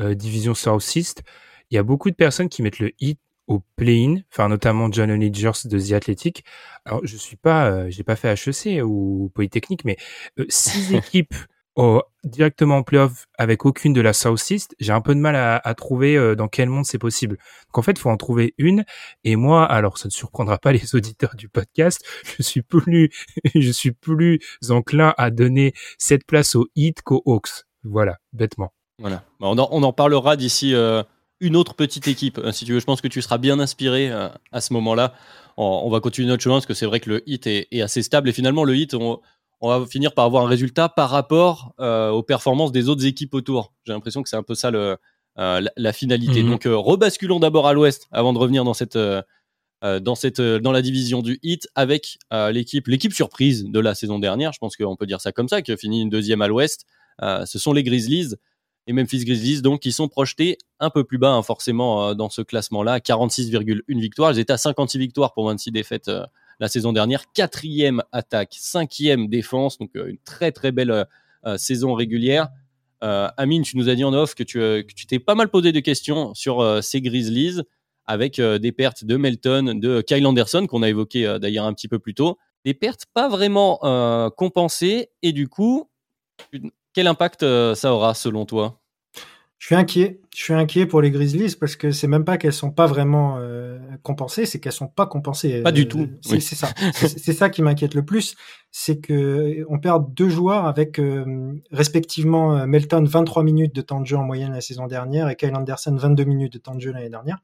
euh, division Southeast. Il y a beaucoup de personnes qui mettent le hit au play-in, enfin notamment John Onigers de The Athletic. Alors je suis pas, euh, j'ai pas fait HEC ou Polytechnique, mais euh, six équipes directement en playoff avec aucune de la Southeast, j'ai un peu de mal à, à trouver euh, dans quel monde c'est possible. Donc en fait, il faut en trouver une. Et moi, alors ça ne surprendra pas les auditeurs du podcast, je suis plus, je suis plus enclin à donner cette place au Heat qu'aux Hawks. Voilà, bêtement. Voilà. On en, on en parlera d'ici une autre petite équipe. Euh, si tu veux, je pense que tu seras bien inspiré euh, à ce moment-là. On, va continuer notre chemin parce que c'est vrai que le hit est, assez stable et finalement le hit, on, va finir par avoir un résultat par rapport euh, aux performances des autres équipes autour. J'ai l'impression que c'est un peu ça le, la, finalité. Mhm. Donc rebasculons d'abord à l'ouest avant de revenir dans cette dans cette dans la division du hit avec l'équipe l'équipe surprise de la saison dernière. Je pense qu'on peut dire ça comme ça, qui a fini une deuxième à l'ouest. ce sont les Grizzlies et Memphis Grizzlies, donc, qui sont projetés un peu plus bas, hein, forcément, euh, dans ce classement-là, 46,1 victoires. Ils étaient à 56 victoires pour 26 défaites euh, la saison dernière. Quatrième attaque, cinquième défense, donc euh, une très très belle saison régulière. Amine, tu nous as dit en off que tu que tu t'es pas mal posé de questions sur ces Grizzlies, avec des pertes de Melton, de Kyle Anderson, qu'on a évoqué d'ailleurs un petit peu plus tôt. Des pertes pas vraiment compensées, et du coup, quel impact euh, ça aura selon toi? Je suis inquiet. Je suis inquiet pour les Grizzlies parce que c'est même pas qu'elles sont pas vraiment euh, compensées, c'est qu'elles sont pas compensées. Pas du tout. Euh, c'est ça. c'est ça qui m'inquiète le plus, c'est que on perd deux joueurs avec respectivement Melton 23 minutes de temps de jeu en moyenne la saison dernière et Kyle Anderson 22 minutes de temps de jeu l'année dernière,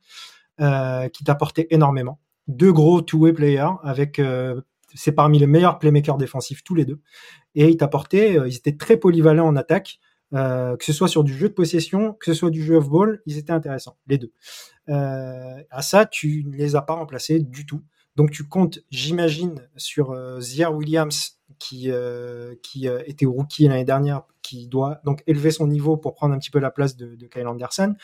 qui t'apportaient énormément. Deux gros two-way players avec c'est parmi les meilleurs playmakers défensifs tous les deux et ils t'apportaient, euh, ils étaient très polyvalents en attaque, euh, que ce soit sur du jeu de possession, que ce soit du jeu off-ball, ils étaient intéressants, les deux. Euh, à ça, tu ne les as pas remplacés du tout. Donc tu comptes, j'imagine, sur euh, Zier Williams qui qui était rookie l'année dernière, qui doit donc élever son niveau pour prendre un petit peu la place de Kyle Anderson,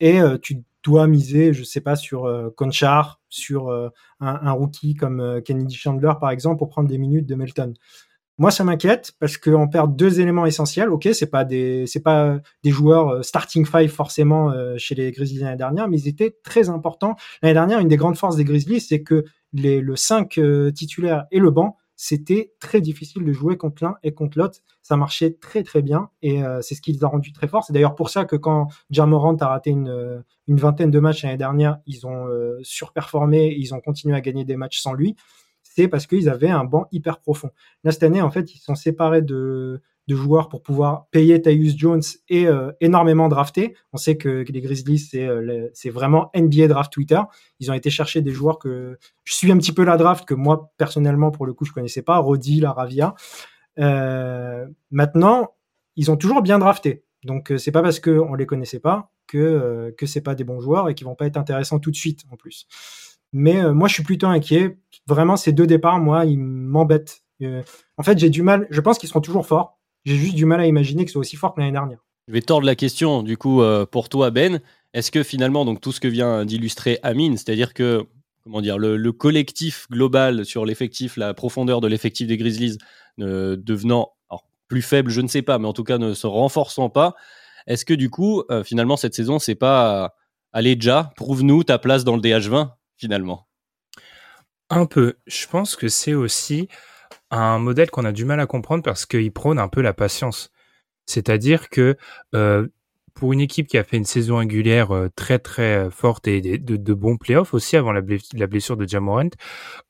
et tu dois miser, je sais pas, sur Conchar, sur un, un, rookie comme Kennedy Chandler par exemple, pour prendre des minutes de Melton. Moi, ça m'inquiète parce qu'on perd deux éléments essentiels. Ok, c'est pas des, c'est pas des joueurs euh, starting five forcément euh, chez les Grizzlies l'année dernière, mais ils étaient très importants. L'année dernière, une des grandes forces des Grizzlies, c'est que les, le 5 euh, titulaire et le banc, c'était très difficile de jouer contre l'un et contre l'autre. Ça marchait très très bien et euh, c'est ce qui les a rendus très forts. C'est d'ailleurs pour ça que quand Jamorant a raté une, une vingtaine de matchs l'année dernière, ils ont euh, surperformé, ils ont continué à gagner des matchs sans lui. C'est parce qu'ils avaient un banc hyper profond. Là cette année, en fait, ils sont séparés de de joueurs pour pouvoir payer Tyus Jones et euh, énormément drafter. On sait que, les Grizzlies, c'est, euh, vraiment NBA Draft Twitter. Ils ont été chercher des joueurs que je suis un petit peu la draft, que moi, personnellement, pour le coup, je connaissais pas. Rodi, Laravia. Euh, maintenant, ils ont toujours bien drafté. Donc, c'est pas parce qu'on les connaissait pas que, que c'est pas des bons joueurs et qu'ils vont pas être intéressants tout de suite, en plus. Mais moi, je suis plutôt inquiet. Vraiment, ces deux départs, moi, ils m'embêtent. en fait, j'ai du mal. Je pense qu'ils seront toujours forts j'ai juste du mal à imaginer que ce soit aussi fort que l'année dernière. Je vais tordre la question, du coup, euh, pour toi, Ben. Est-ce que finalement, donc tout ce que vient d'illustrer Amine, c'est-à-dire que comment dire, le, collectif global sur l'effectif, la profondeur de l'effectif des Grizzlies devenant plus faible, je ne sais pas, mais en tout cas ne se renforçant pas, est-ce que du coup, euh, finalement, cette saison, c'est pas allez déjà, prouve-nous ta place dans le DH20 finalement? Un peu. Je pense que c'est aussi un modèle qu'on a du mal à comprendre parce qu'il prône un peu la patience. C'est-à-dire que euh, pour une équipe qui a fait une saison régulière euh, très très forte et de, de, bons playoffs aussi avant la, blessure de Jamorant,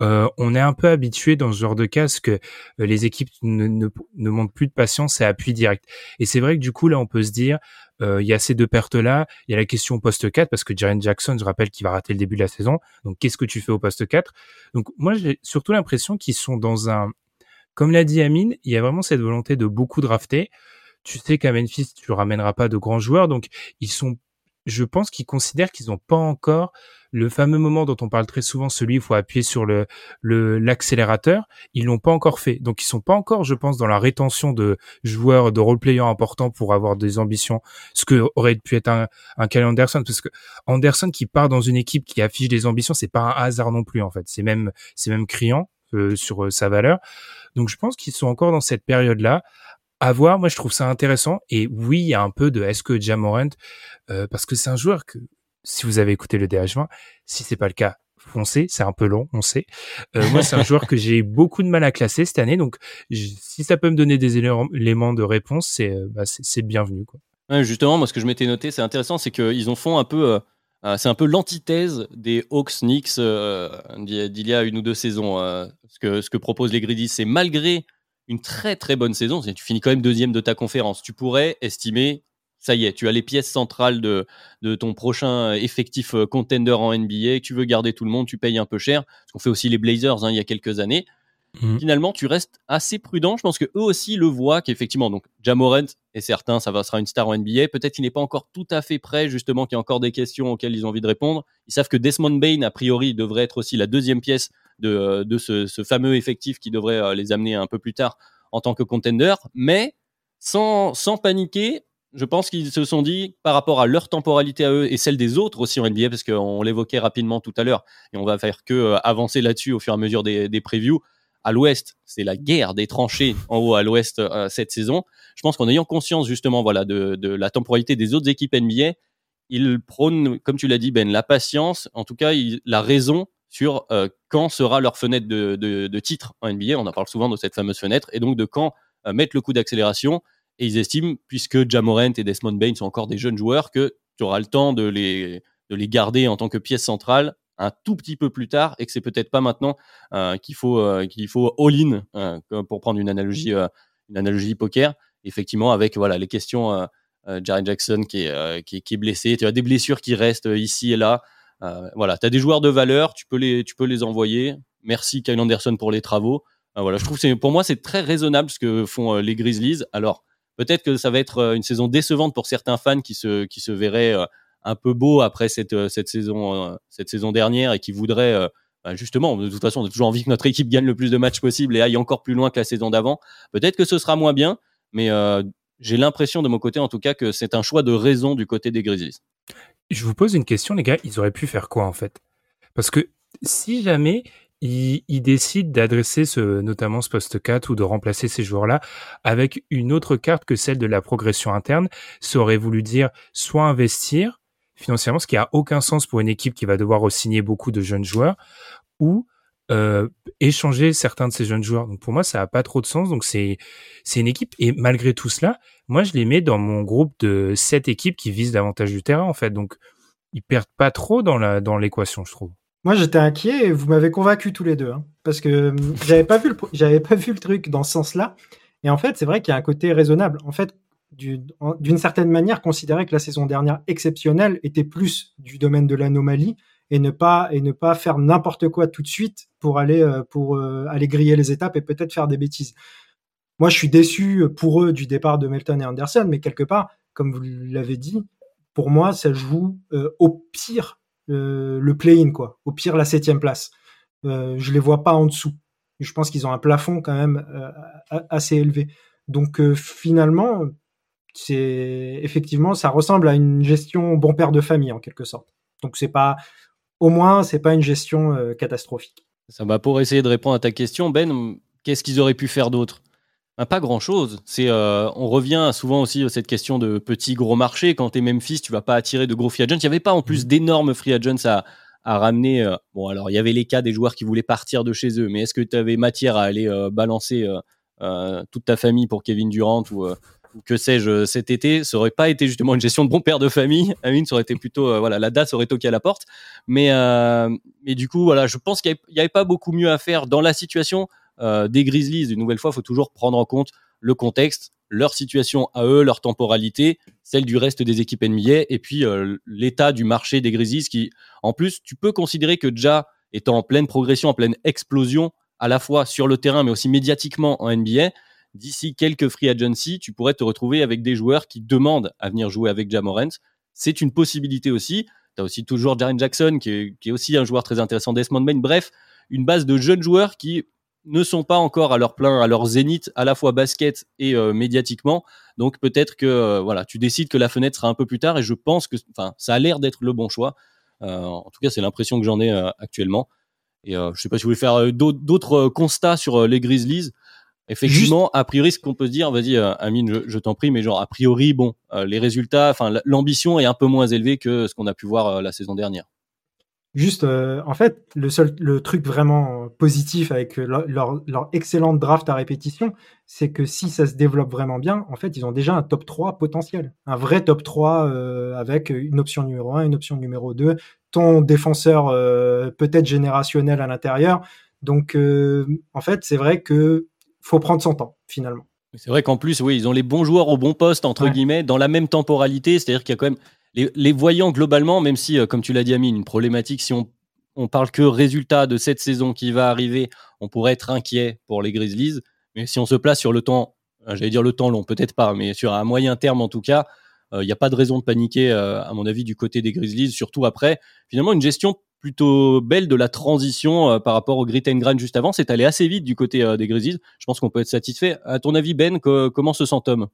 euh, on est un peu habitué dans ce genre de cas que euh, les équipes ne, ne, ne, montrent plus de patience et appui direct. Et c'est vrai que du coup là on peut se dire il y a ces deux pertes là, il y a la question poste 4 parce que Jaren Jackson, je rappelle qu'il va rater le début de la saison. Donc qu'est-ce que tu fais au poste 4 Donc moi j'ai surtout l'impression qu'ils sont dans un comme l'a dit Amine, il y a vraiment cette volonté de beaucoup drafter. Tu sais qu'à Memphis, tu ramèneras pas de grands joueurs, donc ils sont, je pense qu'ils considèrent qu'ils n'ont pas encore le fameux moment dont on parle très souvent, celui où il faut appuyer sur le l'accélérateur, ils l'ont pas encore fait. Donc ils sont pas encore, je pense, dans la rétention de joueurs, de role-players importants pour avoir des ambitions, ce que aurait pu être un, un Anderson, parce que Anderson qui part dans une équipe qui affiche des ambitions, c'est pas un hasard non plus en fait. C'est même c'est même criant euh, sur euh, sa valeur. Donc je pense qu'ils sont encore dans cette période-là. À voir, moi je trouve ça intéressant. Et oui, il y a un peu de est-ce que Jamorant, euh, parce que c'est un joueur que si vous avez écouté le DH20, si c'est pas le cas, foncez, c'est un peu long, on sait. Moi, c'est un joueur que j'ai beaucoup de mal à classer cette année, donc si ça peut me donner des éléments de réponse, c'est bah, bienvenu. Quoi. justement, moi, ce que je m'étais noté, c'est intéressant, c'est qu'ils ont font un peu, c'est un peu l'antithèse des Hawks Knicks d'il y a une ou deux saisons. ce que ce proposent les Grizzlies, c'est malgré une très très bonne saison, tu finis quand même deuxième de ta conférence, tu pourrais estimer ça y est, tu as les pièces centrales de, de ton prochain effectif euh, contender en NBA, tu veux garder tout le monde, tu payes un peu cher, ce qu'on fait aussi les Blazers hein, il y a quelques années. Mmh. Finalement, tu restes assez prudent. Je pense que eux aussi le voient qu'effectivement, donc Jamorant est certain, ça va sera une star en NBA. Peut-être qu'il n'est pas encore tout à fait prêt, justement, qu'il y a encore des questions auxquelles ils ont envie de répondre. Ils savent que Desmond Bain, a priori, devrait être aussi la deuxième pièce de, euh, de ce, ce fameux effectif qui devrait euh, les amener un peu plus tard en tant que contender. Mais sans, sans paniquer, je pense qu'ils se sont dit, par rapport à leur temporalité à eux et celle des autres aussi en NBA, parce qu'on l'évoquait rapidement tout à l'heure, et on va faire que euh, avancer là-dessus au fur et à mesure des, des previews. À l'ouest, c'est la guerre des tranchées en haut à l'ouest euh, cette saison. Je pense qu'en ayant conscience justement voilà de, la temporalité des autres équipes NBA, ils prônent, comme tu l'as dit Ben, la patience, en tout cas la raison sur euh, quand sera leur fenêtre de, titre en NBA. On en parle souvent de cette fameuse fenêtre, et donc de quand mettre le coup d'accélération et ils estiment, puisque Jamorant et Desmond Bain sont encore des jeunes joueurs, que tu auras le temps de les, de les garder en tant que pièce centrale un tout petit peu plus tard et que c'est peut-être pas maintenant euh, qu'il faut, euh, qu'il faut all-in, euh, pour prendre une analogie, une analogie poker. Effectivement, avec voilà, les questions, Jared Jackson qui est, qui, qui, est blessé, tu as des blessures qui restent ici et là. voilà, tu as des joueurs de valeur, tu peux les, tu peux les envoyer. Merci Kyle Anderson pour les travaux. voilà, je trouve que pour moi, c'est très raisonnable ce que font les Grizzlies. Alors, Peut-être que ça va être une saison décevante pour certains fans qui se, qui se verraient un peu beau après cette, euh, cette, saison, cette saison dernière et qui voudraient bah, justement, de toute façon, on a toujours envie que notre équipe gagne le plus de matchs possible et aille encore plus loin que la saison d'avant. Peut-être que ce sera moins bien, mais j'ai l'impression de mon côté, en tout cas, que c'est un choix de raison du côté des Grizzlies. Je vous pose une question, les gars. Ils auraient pu faire quoi en fait? Parce que si jamais il, il décide d'adresser ce, notamment ce poste 4 ou de remplacer ces joueurs-là avec une autre carte que celle de la progression interne. Ça aurait voulu dire soit investir financièrement, ce qui a aucun sens pour une équipe qui va devoir signer beaucoup de jeunes joueurs, ou euh, échanger certains de ces jeunes joueurs. Donc pour moi, ça a pas trop de sens. Donc c'est c'est une équipe et malgré tout cela, moi je les mets dans mon groupe de sept équipes qui visent davantage du terrain en fait. Donc ils perdent pas trop dans l'équation, je trouve. Moi, j'étais inquiet et vous m'avez convaincu tous les deux, hein, parce que j'avais pas vu le j'avais pas vu le truc dans ce sens-là. Et en fait, c'est vrai qu'il y a un côté raisonnable. En fait, d'une certaine manière, considérer que la saison dernière exceptionnelle était plus du domaine de l'anomalie et ne pas et ne pas faire n'importe quoi tout de suite pour aller euh, pour euh, aller griller les étapes et peut-être faire des bêtises. Moi, je suis déçu pour eux du départ de Melton et Anderson, mais quelque part, comme vous l'avez dit, pour moi, ça joue euh, au pire le play-in quoi, au pire la septième place. je les vois pas en dessous. Je pense qu'ils ont un plafond quand même assez élevé. Donc finalement, c'est effectivement ça ressemble à une gestion bon père de famille en quelque sorte. Donc c'est pas au moins c'est pas une gestion euh, catastrophique. Ça va pour essayer de répondre à ta question Ben, qu'est-ce qu'ils auraient pu faire d'autre? Ben, pas grand chose. C'est, euh, on revient souvent aussi à cette question de petit gros marché. Quand t'es Memphis, tu vas pas attirer de gros free agents. Il n'y avait pas en plus mmh. d'énormes free agents à, à ramener. Euh, bon, alors il y avait les cas des joueurs qui voulaient partir de chez eux, mais est-ce que tu avais matière à aller balancer toute ta famille pour Kevin Durant ou que sais-je cet été, ça aurait pas été justement une gestion de bon père de famille. Amine, ça aurait été plutôt euh, voilà la date aurait toqué à la porte. Mais euh, mais du coup voilà, je pense qu'il n'y avait, pas beaucoup mieux à faire dans la situation euh, des Grizzlies. Une nouvelle fois, il faut toujours prendre en compte le contexte, leur situation à eux, leur temporalité, celle du reste des équipes NBA, et puis l'état du marché des Grizzlies qui, en plus, tu peux considérer que déjà étant en pleine progression, en pleine explosion, à la fois sur le terrain mais aussi médiatiquement en NBA d'ici quelques free agency, tu pourrais te retrouver avec des joueurs qui demandent à venir jouer avec Jamorant. C'est une possibilité aussi. Tu as aussi toujours Jaren Jackson, qui est, aussi un joueur très intéressant, Desmond Bain. Bref, une base de jeunes joueurs qui ne sont pas encore à leur plein, à leur zénith, à la fois basket et euh, médiatiquement. Donc peut-être que euh, voilà, tu décides que la fenêtre sera un peu plus tard et je pense que ça a l'air d'être le bon choix. Euh, en tout cas, c'est l'impression que j'en ai actuellement. Et je sais pas si vous voulez faire d'autres constats sur les Grizzlies. Effectivement, a priori, ce qu'on peut se dire, vas-y, euh, Amine, je, t'en prie, mais genre, a priori, bon, euh, les résultats, enfin, l'ambition est un peu moins élevée que ce qu'on a pu voir euh, la saison dernière. Juste, en fait, le seul, le truc vraiment positif avec leur, leur, excellente draft à répétition, c'est que si ça se développe vraiment bien, en fait, ils ont déjà un top 3 potentiel. Un vrai top 3 avec une option numéro 1, une option numéro 2, ton défenseur peut-être générationnel à l'intérieur. Donc, en fait, c'est vrai que faut prendre son temps finalement. C'est vrai qu'en plus, oui, ils ont les bons joueurs au bon poste, entre guillemets, dans la même temporalité. C'est-à-dire qu'il y a quand même les, voyants globalement, même si, euh, comme tu l'as dit, Amine, une problématique, si on, on parle que résultat de cette saison qui va arriver, on pourrait être inquiet pour les Grizzlies. Mais si on se place sur le temps, euh, j'allais dire le temps long, peut-être pas, mais sur un moyen terme en tout cas, il euh, n'y a pas de raison de paniquer, à mon avis, du côté des Grizzlies, surtout après, finalement, une gestion plutôt belle de la transition euh, par rapport au grit and grind juste avant. C'est allé assez vite du côté euh, des Grizzlies. Je pense qu'on peut être satisfait. À ton avis, Ben, comment se sent Tom?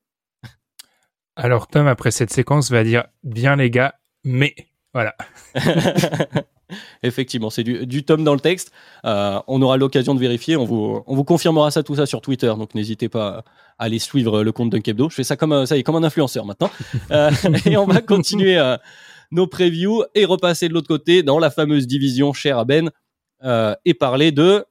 Alors Tom, après cette séquence, va dire bien les gars, mais voilà. Effectivement, c'est du, du, tome dans le texte. Euh, on aura l'occasion de vérifier. On vous, on vous confirmera ça tout ça sur Twitter. Donc n'hésitez pas à aller suivre le compte Dunkebdo. Je fais ça comme ça y est, comme un influenceur maintenant. et on va continuer nos previews et repasser de l'autre côté dans la fameuse division chère à Ben euh, et parler de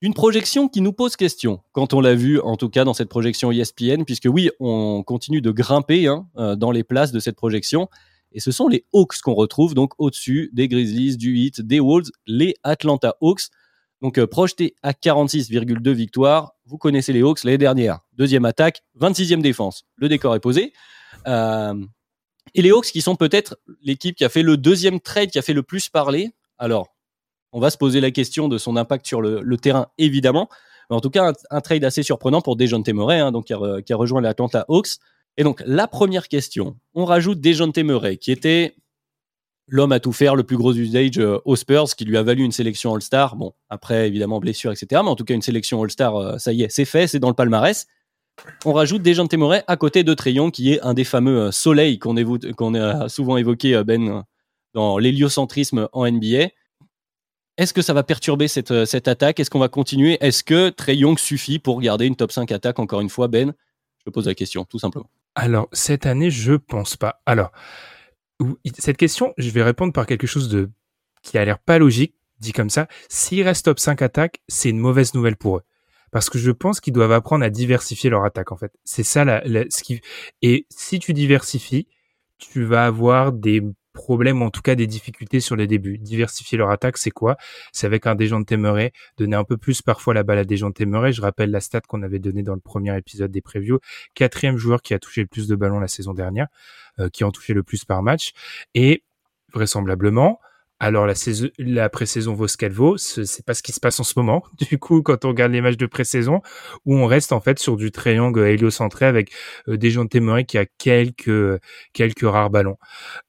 une projection qui nous pose question quand on l'a vu en tout cas dans cette projection ESPN puisque oui on continue de grimper hein, euh, dans les places de cette projection et ce sont les Hawks qu'on retrouve donc au-dessus des Grizzlies, du Heat, des Wolves, les Atlanta Hawks. Donc euh, projeté à 46,2 victoires. Vous connaissez les Hawks l'année dernière. Deuxième attaque, 26e défense. Le décor est posé. Euh, et les Hawks qui sont peut-être l'équipe qui a fait le deuxième trade qui a fait le plus parler. Alors, on va se poser la question de son impact sur le, terrain, évidemment. Mais en tout cas, un, trade assez surprenant pour Dejounte Murray, hein, donc qui a, qui a rejoint l'Atlanta Hawks. Et donc, la première question, on rajoute Dejounte Murray, qui était l'homme à tout faire, le plus gros usage euh, aux Spurs, qui lui a valu une sélection All-Star. Bon, après, évidemment, blessure, etc. Mais en tout cas, une sélection All-Star, euh, ça y est, c'est fait, c'est dans le palmarès on rajoute Dejounte Murray à côté de Trayon, qui est un des fameux euh, soleils qu'on a souvent évoqué, Ben, dans l'héliocentrisme en NBA. Est-ce que ça va perturber cette, attaque? Est-ce qu'on va continuer? Est-ce que Trey suffit pour garder une top 5 attaque Encore une fois, Ben, je pose la question, tout simplement. Alors, cette année, je pense pas. Alors, cette question, je vais répondre par quelque chose de qui a l'air pas logique. dit comme ça, s'ils restent top 5 attaques, c'est une mauvaise nouvelle pour eux. Parce que je pense qu'ils doivent apprendre à diversifier leur attaque, en fait. C'est ça la, ce qui, et si tu diversifies, tu vas avoir des problèmes, en tout cas des difficultés sur les débuts. Diversifier leur attaque, c'est quoi? C'est avec un Dejounte Murray, donner un peu plus parfois la balle à Dejounte Murray. Je rappelle la stat qu'on avait donnée dans le premier épisode des previews. Quatrième joueur qui a touché le plus de ballons la saison dernière, euh, qui en touché le plus par match. Et vraisemblablement, alors la la pré-saison vaut ce qu'elle vaut. C'est pas ce qui se passe en ce moment. Du coup, quand on regarde les matchs de pré-saison, où on reste en fait sur du triangle héliocentré avec euh, des gens de qui a quelques quelques rares ballons.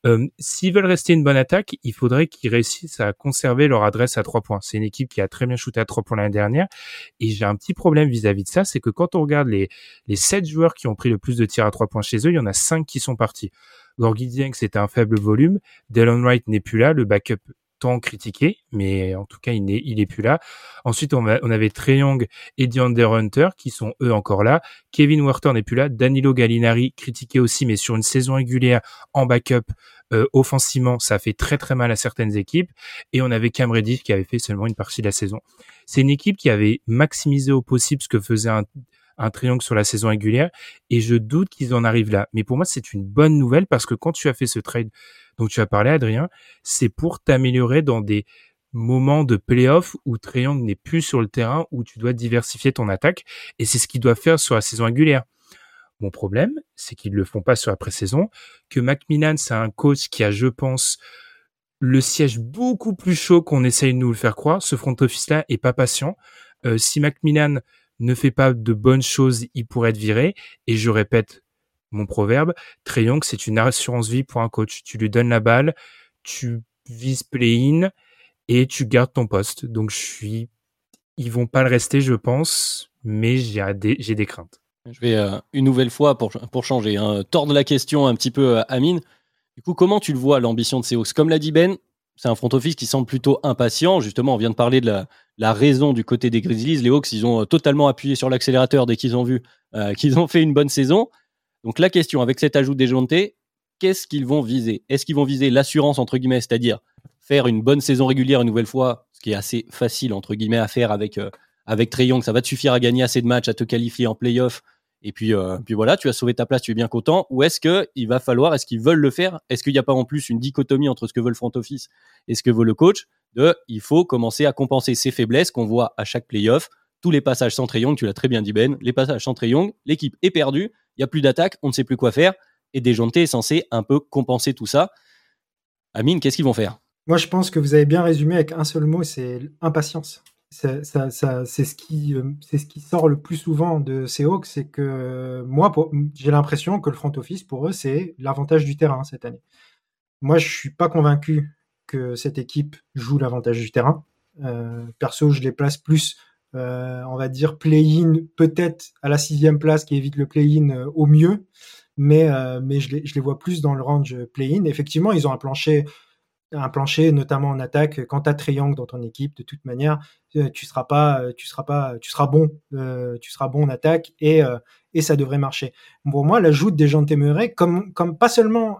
Euh, S'ils veulent rester une bonne attaque, il faudrait qu'ils réussissent à conserver leur adresse à trois points. C'est une équipe qui a très bien shooté à trois points l'année dernière. Et j'ai un petit problème vis-à-vis de ça, c'est que quand on regarde les les sept joueurs qui ont pris le plus de tirs à trois points chez eux, il y en a cinq qui sont partis. Gorgie Dieng, c'était un faible volume. Delon Wright n'est plus là. Le backup tant critiqué, mais en tout cas, il n'est est plus là. Ensuite, on, on avait Trey Young et DeAndre Hunter qui sont eux encore là. Kevin Werther n'est plus là. Danilo Gallinari critiqué aussi, mais sur une saison régulière en backup euh, offensivement, ça fait très très mal à certaines équipes. Et on avait Cam Reddish qui avait fait seulement une partie de la saison. C'est une équipe qui avait maximisé au possible ce que faisait un, un triangle sur la saison régulière et je doute qu'ils en arrivent là. Mais pour moi, c'est une bonne nouvelle parce que quand tu as fait ce trade dont tu as parlé, Adrien, c'est pour t'améliorer dans des moments de playoff où Triangle n'est plus sur le terrain, où tu dois diversifier ton attaque et c'est ce qu'ils doivent faire sur la saison régulière. Mon problème, c'est qu'ils le font pas sur la pré-saison, que Macmillan, c'est un coach qui a, je pense, le siège beaucoup plus chaud qu'on essaye de nous le faire croire. Ce front office-là est pas patient. Euh, si Macmillan ne fait pas de bonnes choses, il pourrait être viré. Et je répète mon proverbe, Young, c'est une assurance vie pour un coach. Tu lui donnes la balle, tu vises play-in et tu gardes ton poste. Donc je suis, ils vont pas le rester, je pense, mais j'ai des, j'ai des craintes. Je vais euh, une nouvelle fois pour, pour changer, hein, tordre la question un petit peu à Amine. Du coup, comment tu le vois l'ambition de Seahawks? Comme l'a dit Ben, c'est un front office qui semble plutôt impatient. Justement, on vient de parler de la, raison du côté des Grizzlies. Les Hawks, ils ont euh, totalement appuyé sur l'accélérateur dès qu'ils ont vu euh, qu'ils ont fait une bonne saison. Donc la question, avec cet ajout des Jontés, qu'est-ce qu'ils vont viser? Est-ce qu'ils vont viser l'assurance, entre guillemets, c'est-à-dire faire une bonne saison régulière une nouvelle fois, ce qui est assez facile, entre guillemets, à faire avec, euh, avec Trey Young, ça va te suffire à gagner assez de matchs, à te qualifier en playoff, et puis, euh, puis voilà, tu as sauvé ta place, tu es bien content. Ou est-ce qu'il va falloir, est-ce qu'ils veulent le faire? Est-ce qu'il n'y a pas en plus une dichotomie entre ce que veut le front office et ce que veut le coach? De il faut commencer à compenser ces faiblesses qu'on voit à chaque playoff. Tous les passages sans Young, tu l'as très bien dit Ben, les passages sans Young, l'équipe est perdue, il n'y a plus d'attaque, on ne sait plus quoi faire. Et Déjanté est censé un peu compenser tout ça. Amine, qu'est-ce qu'ils vont faire? Moi, je pense que vous avez bien résumé avec un seul mot, c'est impatience. C'est ce qui euh, c'est ce qui sort le plus souvent de ces Hawks, c'est que moi j'ai l'impression que le front office pour eux c'est l'avantage du terrain cette année. Moi je suis pas convaincu que cette équipe joue l'avantage du terrain. Euh, perso je les place plus euh, on va dire play-in peut-être à la sixième place qui évite le play-in euh, au mieux, mais euh, je les vois plus dans le range play-in. Effectivement, ils ont un plancher un plancher notamment en attaque quand tu as Triangle dans ton équipe de toute manière tu seras pas tu seras pas tu seras bon tu seras bon en attaque et et ça devrait marcher pour moi l'ajout des gens téméraires comme comme pas seulement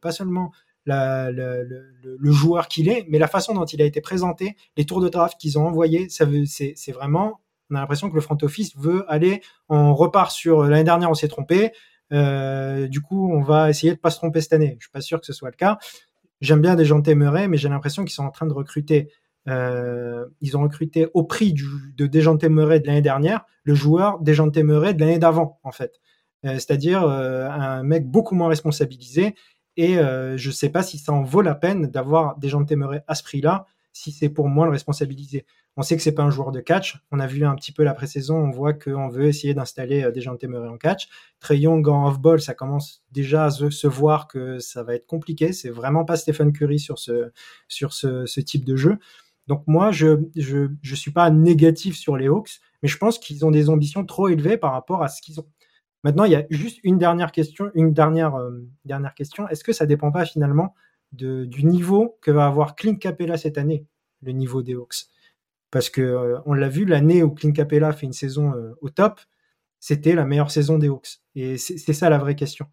pas seulement le, joueur qu'il est, mais la façon dont il a été présenté, les tours de draft qu'ils ont envoyés, ça c'est, vraiment, on a l'impression que le front office veut aller, on repart sur l'année dernière, on s'est trompé, euh, du coup, on va essayer de pas se tromper cette année. Je suis pas sûr que ce soit le cas. J'aime bien des gens téméraires, mais j'ai l'impression qu'ils sont en train de recruter. Euh, ils ont recruté au prix du, de Dejanté Murray de l'année dernière, le joueur Dejanté Murray de l'année d'avant, en fait. Euh, c'est-à-dire euh, un mec beaucoup moins responsabilisé et je ne sais pas si ça en vaut la peine d'avoir des gens de Temeray à ce prix-là, si c'est pour moi le responsabiliser. On sait que c'est pas un joueur de catch. On a vu un petit peu la pré-saison, on voit qu'on veut essayer d'installer euh, des gens Temeray en catch. Trey Young en off-ball, ça commence déjà à se, voir que ça va être compliqué. C'est vraiment pas Stephen Curry sur ce type de jeu. Donc moi, je, je, je suis pas négatif sur les Hawks, mais je pense qu'ils ont des ambitions trop élevées par rapport à ce qu'ils ont. Maintenant, il y a juste une dernière question, une dernière, euh, dernière question. Est-ce que ça dépend pas finalement du niveau que va avoir Clint Capella cette année, le niveau des Hawks Parce que euh, on l'a vu, l'année où Clint Capella fait une saison euh, au top, c'était la meilleure saison des Hawks. Et c'est ça la vraie question.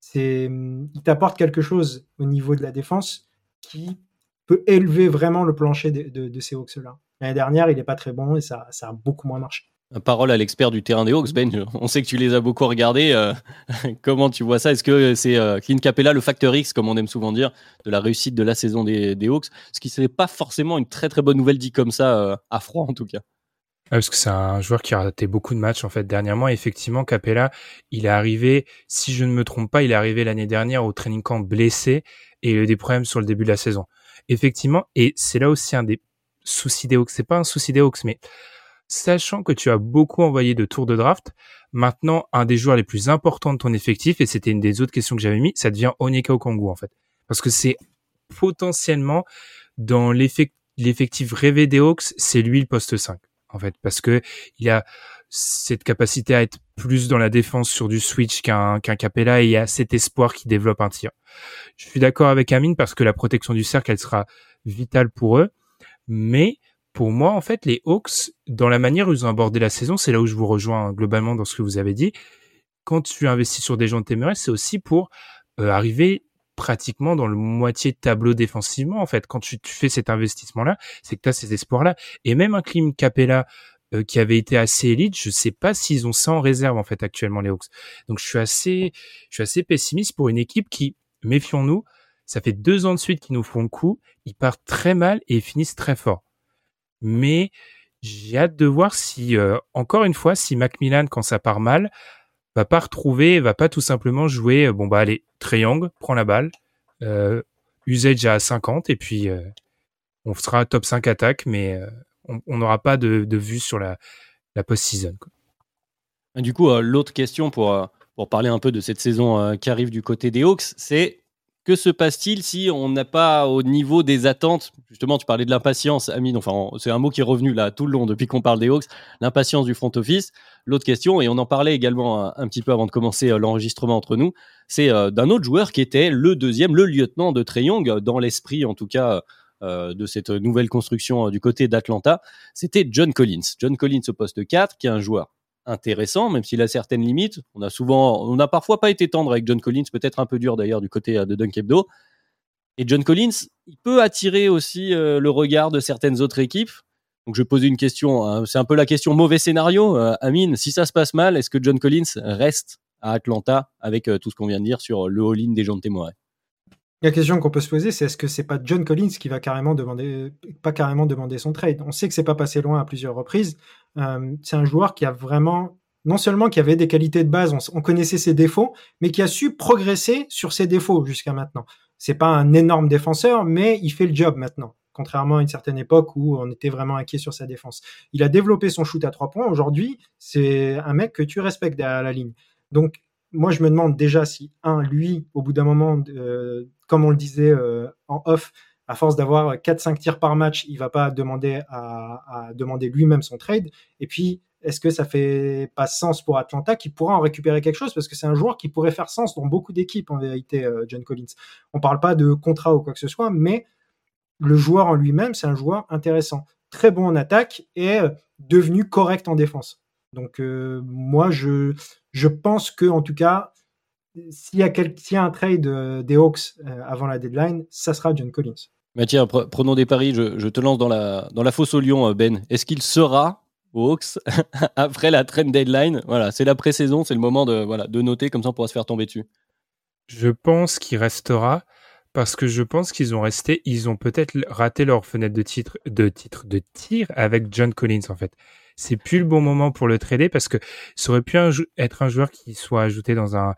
C'est, il t'apporte quelque chose au niveau de la défense qui peut élever vraiment le plancher de, ces Hawks-là. L'année dernière, il n'est pas très bon et ça a beaucoup moins marché. Parole à l'expert du terrain des Hawks, Ben. On sait que tu les as beaucoup regardés. Euh, comment tu vois ça? Est-ce que c'est euh, Clint Capella le facteur X, comme on aime souvent dire, de la réussite de la saison des, Hawks? Ce qui n'est pas forcément une très très bonne nouvelle dit comme ça, euh, à froid en tout cas. parce que c'est un joueur qui a raté beaucoup de matchs en fait dernièrement. Effectivement, Capella, il est arrivé, si je ne me trompe pas, il est arrivé l'année dernière au training camp blessé et il a eu des problèmes sur le début de la saison. Effectivement, et c'est là aussi un des soucis des Hawks. C'est pas un souci des Hawks, mais sachant que tu as beaucoup envoyé de tours de draft, maintenant, un des joueurs les plus importants de ton effectif, et c'était une des autres questions que j'avais mis, ça devient Onyeka Okongu, en fait. Parce que c'est potentiellement, dans l'effectif rêvé des Hawks, c'est lui le poste 5, en fait. Parce que il a cette capacité à être plus dans la défense sur du switch qu'un qu'un Capella et il y a cet espoir qui développe un tir. Je suis d'accord avec Amine parce que la protection du cercle, elle sera vitale pour eux. Mais pour moi, en fait, les Hawks, dans la manière où ils ont abordé la saison, c'est là où je vous rejoins globalement dans ce que vous avez dit. Quand tu investis sur des gens de téméraires, c'est aussi pour euh, arriver pratiquement dans le moitié de tableau défensivement. En fait, quand tu, fais cet investissement-là, c'est que tu as ces espoirs-là. Et même un Klim Capella euh, qui avait été assez élite, je sais pas s'ils ont ça en réserve en fait actuellement les Hawks. Donc je suis assez, je suis assez pessimiste pour une équipe qui, méfions-nous, ça fait deux ans de suite qu'ils nous font le coup, ils partent très mal et ils finissent très fort mais j'ai hâte de voir si, euh, encore une fois, si Macmillan, quand ça part mal, va pas retrouver, va pas tout simplement jouer, euh, bon bah allez, triangle, prends la balle, euh, usage à 50, et puis on sera top 5 attaque, mais on n'aura pas de, vue sur la, post-season. Du coup, l'autre question pour parler un peu de cette saison qui arrive du côté des Hawks, c'est que se passe-t-il si on n'a pas au niveau des attentes Justement, tu parlais de l'impatience, Amine. Enfin, c'est un mot qui est revenu là tout le long depuis qu'on parle des Hawks. L'impatience du front office. L'autre question, et on en parlait également un, petit peu avant de commencer euh, l'enregistrement entre nous, c'est euh, d'un autre joueur qui était le deuxième, le lieutenant de Trey Young, dans l'esprit en tout cas euh, de cette nouvelle construction du côté d'Atlanta. C'était John Collins. John Collins au poste 4, qui est un joueur intéressant, même s'il a certaines limites. On a souvent, on n'a parfois pas été tendre avec John Collins, peut-être un peu dur d'ailleurs du côté euh, de Dunk. Et John Collins, il peut attirer aussi euh, le regard de certaines autres équipes. Donc je poser une question, hein. c'est un peu la question mauvais scénario. Euh, Amine, si ça se passe mal, est-ce que John Collins reste à Atlanta avec tout ce qu'on vient de dire sur le all-in des gens de témoins? La question qu'on peut se poser, c'est est-ce que c'est pas John Collins qui va carrément demander, son trade? On sait que c'est pas passé loin à plusieurs reprises. Euh, c'est un joueur qui a vraiment, non seulement qui avait des qualités de base, on, connaissait ses défauts, mais qui a su progresser sur ses défauts jusqu'à maintenant. C'est pas un énorme défenseur, mais il fait le job maintenant. Contrairement à une certaine époque où on était vraiment inquiet sur sa défense. Il a développé son shoot à trois points. Aujourd'hui, c'est un mec que tu respectes derrière la ligne. Donc, moi, je me demande déjà si, un, lui, au bout d'un moment, comme on le disait euh, en off, à force d'avoir 4-5 tirs par match, il va pas demander lui-même son trade. Et puis, est-ce que ça fait pas sens pour Atlanta qui pourra en récupérer quelque chose? Parce que c'est un joueur qui pourrait faire sens dans beaucoup d'équipes en vérité, euh, John Collins. On parle pas de contrat ou quoi que ce soit, mais le joueur en lui-même, c'est un joueur intéressant, très bon en attaque et devenu correct en défense. Donc moi, je je pense que en tout cas, s'il y, a un trade euh, des Hawks euh, avant la deadline, ça sera John Collins. Mais tiens, prenons des paris. Je, te lance dans la, dans la fosse au lion, euh, Ben. Est-ce qu'il sera aux Hawks après la trade deadline? Voilà, c'est la pré-saison, c'est le moment de, voilà, de noter, comme ça on pourra se faire tomber dessus. Je pense qu'il restera parce que je pense qu'ils ont resté, ils ont peut-être raté leur fenêtre de titre, de titre, de tir avec John Collins en fait c'est plus le bon moment pour le trader parce que ça aurait pu être un joueur qui soit ajouté dans un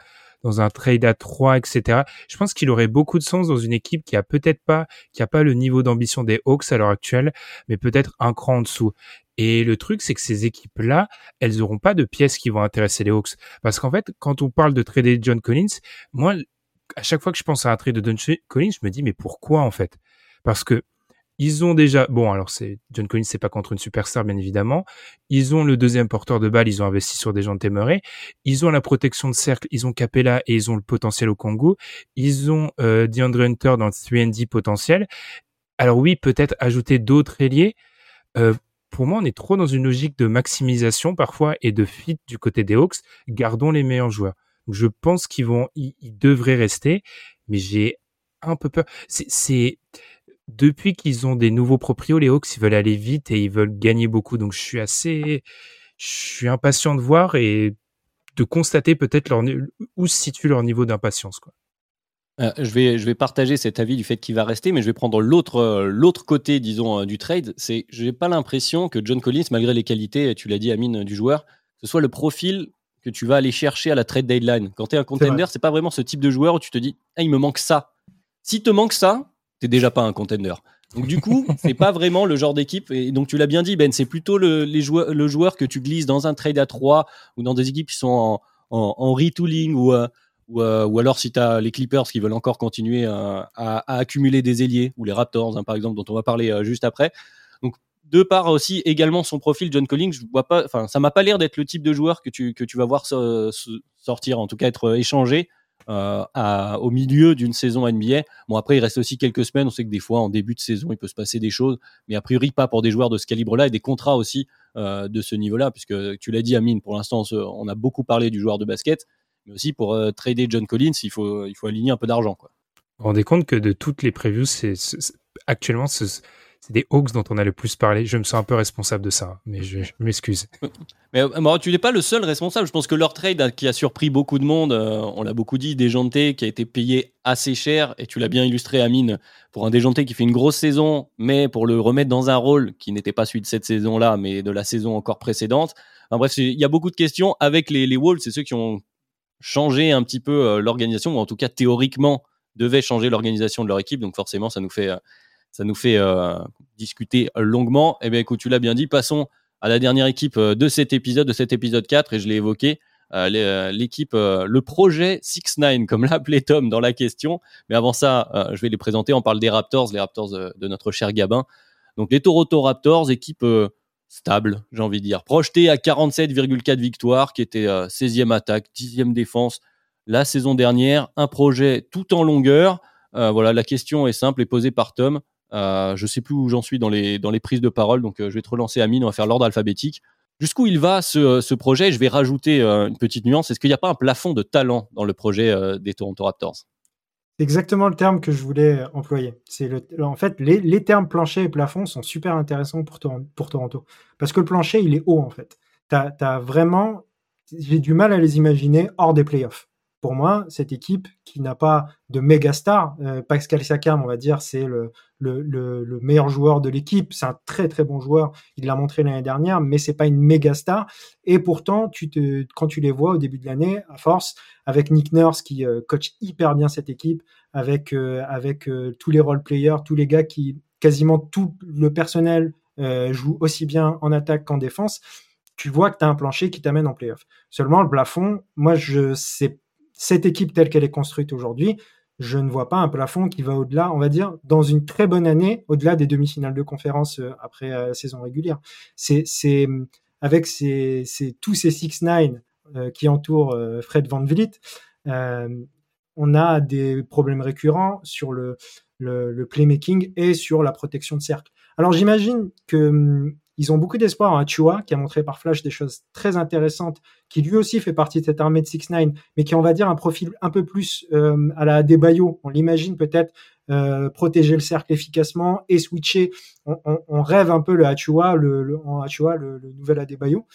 dans un trade à 3, etc. Je pense qu'il aurait beaucoup de sens dans une équipe qui a peut-être pas, qui a pas le niveau d'ambition des Hawks à l'heure actuelle, mais peut-être un cran en dessous. Et le truc, c'est que ces équipes-là, elles auront pas de pièces qui vont intéresser les Hawks. Parce qu'en fait, quand on parle de trader John Collins, moi, à chaque fois que je pense à un trade de John Collins, je me dis, mais pourquoi, en fait? Parce que ils ont déjà, bon, alors c'est John Collins, c'est pas contre une superstar, bien évidemment. Ils ont le deuxième porteur de balle, ils ont investi sur des gens témérés. Ils ont la protection de cercle, ils ont Capella et ils ont le potentiel au Congo. Ils ont euh, DeAndre Hunter dans le 3D potentiel. Alors oui, peut-être ajouter d'autres ailiers. Euh, pour moi, on est trop dans une logique de maximisation parfois et de fit du côté des Hawks. Gardons les meilleurs joueurs. je pense qu'ils vont, ils, devraient rester, mais j'ai un peu peur. C'est, depuis qu'ils ont des nouveaux proprios, les Hawks, ils veulent aller vite et ils veulent gagner beaucoup. Donc je suis assez, je suis impatient de voir et de constater peut-être leur où se situe leur niveau d'impatience. Quoi. Euh, je, vais, je vais partager cet avis du fait qu'il va rester, mais je vais prendre l'autre euh, l'autre côté, disons, euh, du trade. C'est, j'ai pas l'impression que John Collins, malgré les qualités, tu l'as dit, Amine, du joueur, ce soit le profil que tu vas aller chercher à la trade deadline. Quand tu es un contender, c'est pas vraiment ce type de joueur où tu te dis, ah, il me manque ça. Si te manque ça, t'es déjà pas un contender. Donc du coup, c'est pas vraiment le genre d'équipe. Et donc tu l'as bien dit, Ben, c'est plutôt le, les joueurs, le joueur que tu glisses dans un trade à 3 ou dans des équipes qui sont en, en, en retooling ou ou, euh, ou alors si tu as les Clippers qui veulent encore continuer à, à, accumuler des ailiers, ou les Raptors hein, par exemple, dont on va parler euh, juste après. Donc de part aussi également son profil, John Collins, je vois pas, enfin ça m'a pas l'air d'être le type de joueur que tu que tu vas voir sortir, en tout cas être échangé euh, au milieu d'une saison NBA. Bon après il reste aussi quelques semaines, on sait que des fois en début de saison il peut se passer des choses, mais a priori pas pour des joueurs de ce calibre-là et des contrats aussi euh, de ce niveau-là, puisque tu l'as dit Amine, pour l'instant on a beaucoup parlé du joueur de basket, mais aussi pour euh, trader John Collins, il faut, il faut aligner un peu d'argent. Vous vous rendez compte que de toutes les previews, c'est, actuellement, c'est des Hawks dont on a le plus parlé. Je me sens un peu responsable de ça, mais je, m'excuse. Mais euh, tu n'es pas le seul responsable. Je pense que leur trade qui a surpris beaucoup de monde, euh, on l'a beaucoup dit, déjanté, qui a été payé assez cher, et tu l'as bien illustré, Amine, pour un déjanté qui fait une grosse saison, mais pour le remettre dans un rôle qui n'était pas celui de cette saison-là, mais de la saison encore précédente. bref, il y a beaucoup de questions avec les, Wolves, c'est ceux qui ont changer un petit peu euh, l'organisation, ou en tout cas théoriquement devait changer l'organisation de leur équipe. Donc forcément, ça nous fait, ça nous fait euh, discuter longuement. Eh bien, écoute, tu l'as bien dit. Passons à la dernière équipe de cet épisode, de cet épisode 4, et je l'ai évoqué. l'équipe, le projet 6-9, comme l'appelait Tom dans la question. Mais avant ça, je vais les présenter. On parle des Raptors, les Raptors de notre cher Gabin. Donc les Toronto Raptors, équipe stable, j'ai envie de dire. Projeté à 47,4 victoires, qui était 16e euh, attaque, 10e défense la saison dernière. Un projet tout en longueur. Euh, voilà, la question est simple et posée par Tom. Euh, je sais plus où j'en suis dans les, dans les prises de parole, donc euh, je vais te relancer Amine, on va faire l'ordre alphabétique. Jusqu'où il va ce, ce projet? Je vais rajouter une petite nuance. Est-ce qu'il n'y a pas un plafond de talent dans le projet des Toronto Raptors? C'est exactement le terme que je voulais employer. C'est le, en fait, les, les, termes plancher et plafond sont super intéressants pour, pour Toronto. Parce que le plancher, il est haut, en fait. T'as, as vraiment, j'ai du mal à les imaginer hors des playoffs pour moi, cette équipe qui n'a pas de méga star, euh, Pascal Siakam, on va dire, c'est le, le, le, meilleur joueur de l'équipe. C'est un très très bon joueur. Il l'a montré l'année dernière, mais c'est pas une méga star. Et pourtant, tu te, quand tu les vois au début de l'année, à force, avec Nick Nurse qui euh, coach hyper bien cette équipe, avec euh, avec tous les role players, tous les gars qui quasiment tout le personnel joue aussi bien en attaque qu'en défense. Tu vois que tu as un plancher qui t'amène en playoff. Seulement le plafond, moi je sais cette équipe telle qu'elle est construite aujourd'hui, je ne vois pas un plafond qui va au-delà, on va dire, dans une très bonne année, au-delà des demi-finales de conférence euh, après euh, saison régulière. C'est, c'est avec ces, tous ces 6-9 euh, qui entourent Fred Van Vliet, on a des problèmes récurrents sur le, le, le, playmaking et sur la protection de cercle. Alors j'imagine que hum, ils ont beaucoup d'espoir en Achua, qui a montré par Flash des choses très intéressantes, qui lui aussi fait partie de cette armée de 6-9, mais qui, on va dire, un profil un peu plus euh, à la Debayo. On l'imagine peut-être euh, protéger le cercle efficacement et switcher. On, rêve un peu le Achua, le, le, en Achua, le, nouvel Adebayo.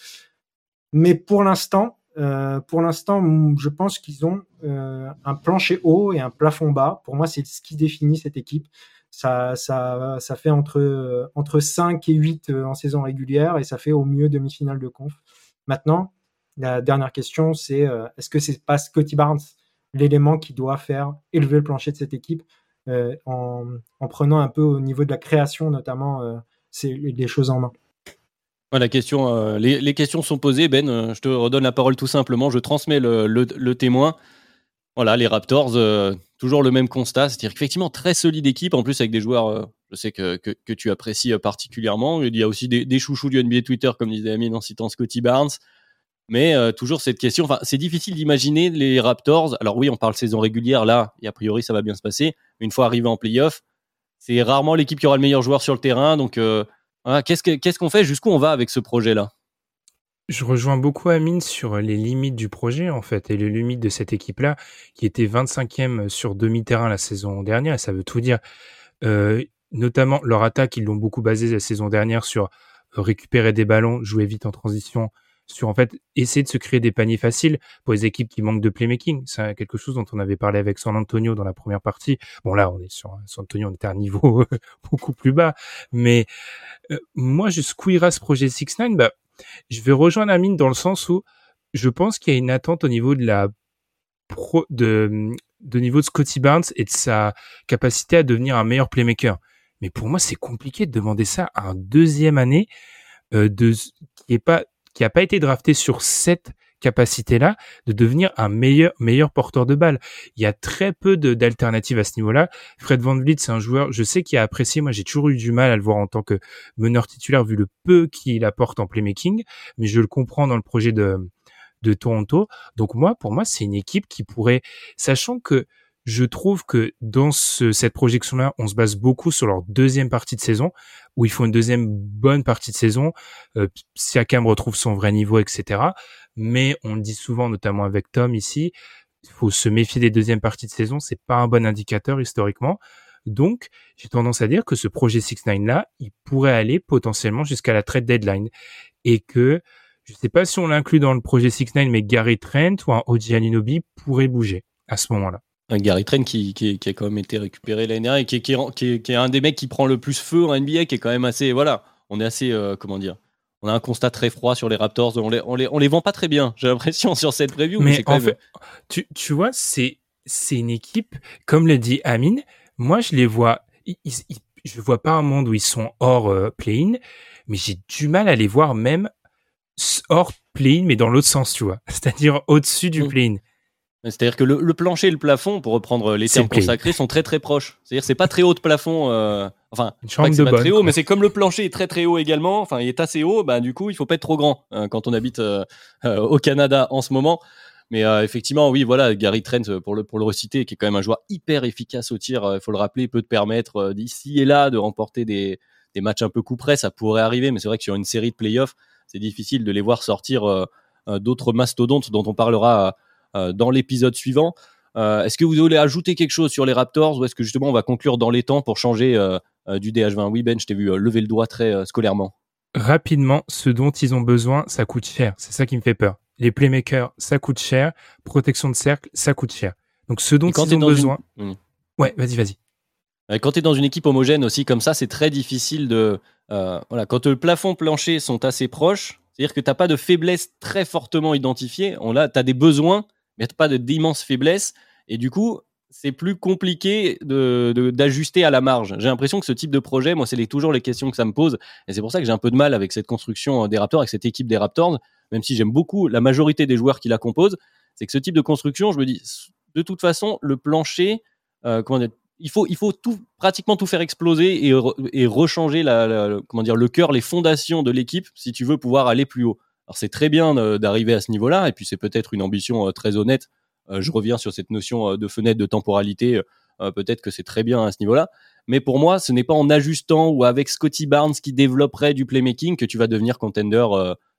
Mais pour l'instant, euh, pour l'instant, je pense qu'ils ont un plancher haut et un plafond bas. Pour moi, c'est ce qui définit cette équipe ça, fait entre, entre 5 et 8 euh, en saison régulière et ça fait au mieux demi-finale de conf. Maintenant, la dernière question, c'est euh, est-ce que c'est pas Scotty Barnes l'élément qui doit faire élever le plancher de cette équipe euh, en, en, prenant un peu au niveau de la création, notamment, euh, les choses en main? La question, les, questions sont posées, Ben. je te redonne la parole tout simplement. Je transmets le, le, témoin. Voilà, les Raptors, euh, toujours le même constat, c'est-à-dire qu'effectivement, très solide équipe, en plus avec des joueurs, euh, je sais que, que, tu apprécies euh, particulièrement. Il y a aussi des, chouchous du NBA Twitter, comme disait Amine en citant Scotty Barnes. Mais toujours cette question, enfin, c'est difficile d'imaginer les Raptors. Alors oui, on parle saison régulière, là, et a priori, ça va bien se passer. Une fois arrivé en playoff, c'est rarement l'équipe qui aura le meilleur joueur sur le terrain. Donc, qu'est-ce qu'on fait? Jusqu'où on va avec ce projet-là? Je rejoins beaucoup Amine sur les limites du projet, en fait, et les limites de cette équipe-là, qui était 25e sur demi-terrain la saison dernière, et ça veut tout dire. Euh, notamment leur attaque, ils l'ont beaucoup basé la saison dernière sur récupérer des ballons, jouer vite en transition, sur en fait essayer de se créer des paniers faciles pour les équipes qui manquent de playmaking. C'est quelque chose dont on avait parlé avec San Antonio dans la première partie. Bon là, on est sur San Antonio, on était à un niveau beaucoup plus bas, mais euh, moi je squeerai ce projet 6-9, bah, je vais rejoindre Amine dans le sens où je pense qu'il y a une attente au niveau de la de, niveau de Scotty Barnes et de sa capacité à devenir un meilleur playmaker. Mais pour moi, c'est compliqué de demander ça à un deuxième année euh, qui est pas pas été drafté sur cette capacité-là de devenir un meilleur meilleur porteur de balle. Il y a très peu d'alternatives à ce niveau-là. Fred Van Vliet, c'est un joueur, je sais qu'il a apprécié. Moi, j'ai toujours eu du mal à le voir en tant que meneur titulaire vu le peu qu'il apporte en playmaking, mais je le comprends dans le projet de de Toronto. Donc moi, pour moi, c'est une équipe qui pourrait, sachant que je trouve que dans cette projection-là, on se base beaucoup sur leur deuxième partie de saison, où il faut une deuxième bonne partie de saison. Euh, Siakam retrouve son vrai niveau, etc. Mais on le dit souvent, notamment avec Tom ici, il faut se méfier des deuxièmes parties de saison. C'est pas un bon indicateur historiquement. Donc, j'ai tendance à dire que ce projet 6-9 là, il pourrait aller potentiellement jusqu'à la trade deadline et que je sais pas si on l'inclut dans le projet 6-9, mais Gary Trent ou un OG Aninobi pourrait bouger à ce moment-là. Un Gary Trent qui, qui, qui, a quand même été récupéré l'année dernière et qui, qui, est, qui, est un des mecs qui prend le plus feu en NBA, qui est quand même assez. Voilà, on est assez. Euh, comment dire on a un constat très froid sur les Raptors. On les, on les, on les vend pas très bien, j'ai l'impression, sur cette preview. Mais, en fait, tu, tu vois, c'est, c'est une équipe, comme le dit Amine, moi je les vois, ils, ils, je vois pas un monde où ils sont hors euh, play-in, mais j'ai du mal à les voir même hors play-in, mais dans l'autre sens, tu vois. C'est-à-dire au-dessus du mm. play-in. C'est-à-dire que le, plancher et le plafond, pour reprendre les termes consacrés, sont très très proches. C'est-à-dire c'est pas très haut de plafond. Euh, enfin, pas que c'est pas très haut, mais c'est comme le plancher est très très haut également. Enfin, il est assez haut. Bah du coup, il faut pas être trop grand hein, quand on habite euh, euh, au Canada en ce moment. Mais effectivement, oui, voilà, Gary Trent pour le pour le reciter, qui est quand même un joueur hyper efficace au tir. Il faut le rappeler, peut te permettre d'ici et là de remporter des des matchs un peu coup près. Ça pourrait arriver, mais c'est vrai que sur une série de playoffs, c'est difficile de les voir sortir d'autres mastodontes dont on parlera euh, dans l'épisode suivant. Euh, est-ce que vous voulez ajouter quelque chose sur les Raptors ou est-ce que justement on va conclure dans les temps pour changer euh, du DH20 Oui, Ben, je t'ai vu lever le doigt très scolairement. Rapidement, ce dont ils ont besoin, ça coûte cher. C'est ça qui me fait peur. Les playmakers, ça coûte cher. Protection de cercle, ça coûte cher. Donc ce dont ils ont besoin. Mmh. Ouais, vas-y, vas-y. Quand tu es dans une équipe homogène aussi comme ça, c'est très difficile de. voilà, quand le plafond plancher sont assez proches, c'est-à-dire que tu n'as pas de faiblesse très fortement identifiée. On tu as des besoins mais pas d'immenses faiblesses. Et du coup, c'est plus compliqué d'ajuster de, à la marge. J'ai l'impression que ce type de projet, moi, c'est toujours les questions que ça me pose. Et c'est pour ça que j'ai un peu de mal avec cette construction des Raptors, avec cette équipe des Raptors, même si j'aime beaucoup la majorité des joueurs qui la composent. C'est que ce type de construction, je me dis, de toute façon, le plancher, euh, comment dire, il faut, il faut tout, pratiquement tout faire exploser et, et rechanger la, comment dire, le cœur, les fondations de l'équipe si tu veux pouvoir aller plus haut. Alors c'est très bien euh, d'arriver à ce niveau-là, et puis c'est peut-être une ambition euh, très honnête. Euh, je reviens sur cette notion de fenêtre de temporalité. peut-être que c'est très bien à ce niveau-là. Mais pour moi, ce n'est pas en ajustant ou avec Scotty Barnes qui développerait du playmaking que tu vas devenir contender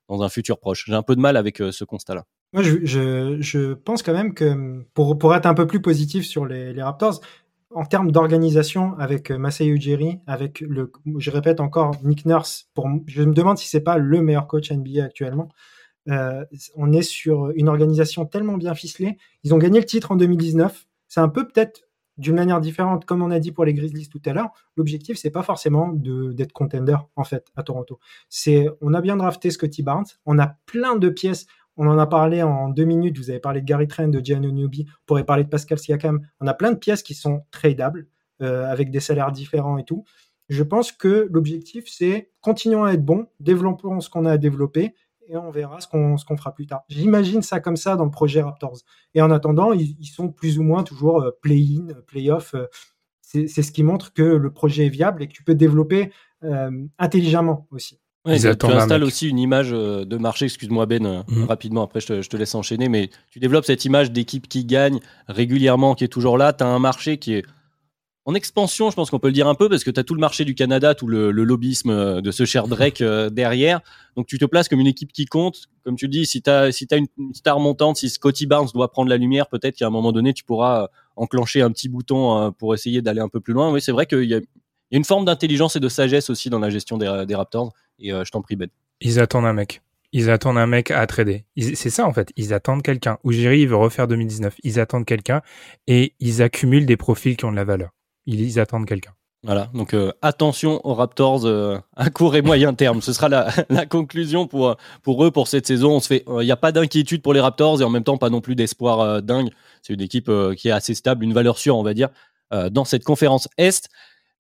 dans un futur proche. J'ai un peu de mal avec ce constat-là. Moi, je, pense quand même que pour, pour être un peu plus positif sur les Raptors, en termes d'organisation avec euh, Masai Ujiri, avec le, je répète encore, Nick Nurse, pour, je me demande si c'est pas le meilleur coach NBA actuellement. Euh, on est sur une organisation tellement bien ficelée. Ils ont gagné le titre en 2019. C'est un peu peut-être d'une manière différente, comme on a dit pour les Grizzlies tout à l'heure. L'objectif, c'est pas forcément d'être contender en fait à Toronto. C'est, on a bien drafté Scotty Barnes. On a plein de pièces. On en a parlé en deux minutes. Vous avez parlé de Gary Trent, de Gianni Newby. On pourrait parler de Pascal Siakam. On a plein de pièces qui sont tradables euh, avec des salaires différents et tout. Je pense que l'objectif, c'est continuons à être bon, développons ce qu'on a à développer et on verra ce qu'on ce qu'on fera plus tard. J'imagine ça comme ça dans le projet Raptors. Et en attendant, ils, sont plus ou moins toujours euh, play-in, play-off. Euh, c'est ce qui montre que le projet est viable et que tu peux développer intelligemment aussi. Ouais, tu installes aussi une image euh, de marché, excuse-moi Ben, euh, mm. rapidement, après je te, je te, laisse enchaîner, mais tu développes cette image d'équipe qui gagne régulièrement, qui est toujours là. Tu as un marché qui est en expansion, je pense qu'on peut le dire un peu, parce que tu as tout le marché du Canada, tout le, le lobbyisme euh, de ce cher Drake derrière. Donc tu te places comme une équipe qui compte. Comme tu dis, si tu as, si as une, star montante, si Scotty Barnes doit prendre la lumière, peut-être qu'à un moment donné, tu pourras enclencher un petit bouton pour essayer d'aller un peu plus loin. Oui, c'est vrai qu'il y a y a une forme d'intelligence et de sagesse aussi dans la gestion des, Raptors. Et je t'en prie, Ben. Ils attendent un mec. Ils attendent un mec à trader. C'est ça en fait. Ils attendent quelqu'un. Ujiri il veut refaire 2019. Ils attendent quelqu'un et ils accumulent des profils qui ont de la valeur. Ils, attendent quelqu'un. Voilà, donc attention aux Raptors à court et moyen terme. Ce sera la, la, conclusion pour, pour eux pour cette saison. On se fait, il n'y a pas d'inquiétude pour les Raptors et en même temps pas non plus d'espoir dingue. C'est une équipe qui est assez stable, une valeur sûre, on va dire, dans cette conférence Est.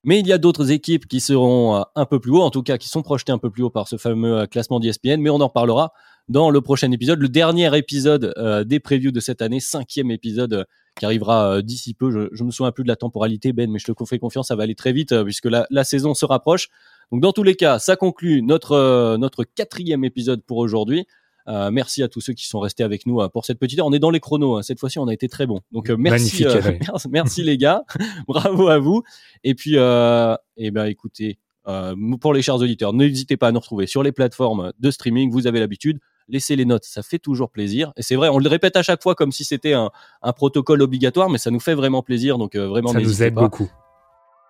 Mais il y a d'autres équipes qui seront euh, un peu plus haut, en tout cas qui sont projetées un peu plus haut par ce fameux euh, classement d'ESPN, mais on en reparlera dans le prochain épisode, le dernier épisode euh, des previews de cette année, cinquième épisode qui arrivera d'ici peu. Je, je me souviens plus de la temporalité, Ben, mais je te fais confiance, ça va aller très vite puisque la, la, saison se rapproche. Donc dans tous les cas, ça conclut notre, notre quatrième épisode pour aujourd'hui. Euh, merci à tous ceux qui sont restés avec nous euh, pour cette petite heure. On est dans les chronos. Hein. Cette fois-ci, on a été très bon. Donc euh, merci, merci, les gars. Bravo à vous. Et puis, eh ben écoutez, pour les chers auditeurs, n'hésitez pas à nous retrouver sur les plateformes de streaming. Vous avez l'habitude. Laissez les notes, ça fait toujours plaisir. Et c'est vrai, on le répète à chaque fois comme si c'était un, protocole obligatoire, mais ça nous fait vraiment plaisir. Donc vraiment, ça nous aide beaucoup.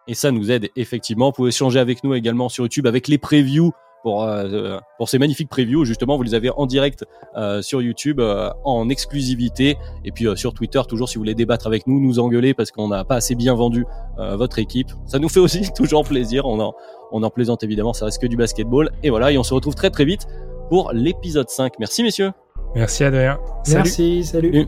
Et ça nous aide effectivement. Vous pouvez échanger avec nous également sur YouTube avec les previews pour, euh, pour ces magnifiques previews. Justement, vous les avez en direct euh, sur YouTube, euh, en exclusivité. Et puis sur Twitter, toujours si vous voulez débattre avec nous, nous engueuler parce qu'on n'a pas assez bien vendu votre équipe. Ça nous fait aussi toujours plaisir. On en, on en plaisante évidemment, ça reste que du basketball. Et voilà, et on se retrouve très très vite pour l'épisode 5. Merci messieurs. Merci Adrien. Merci, salut.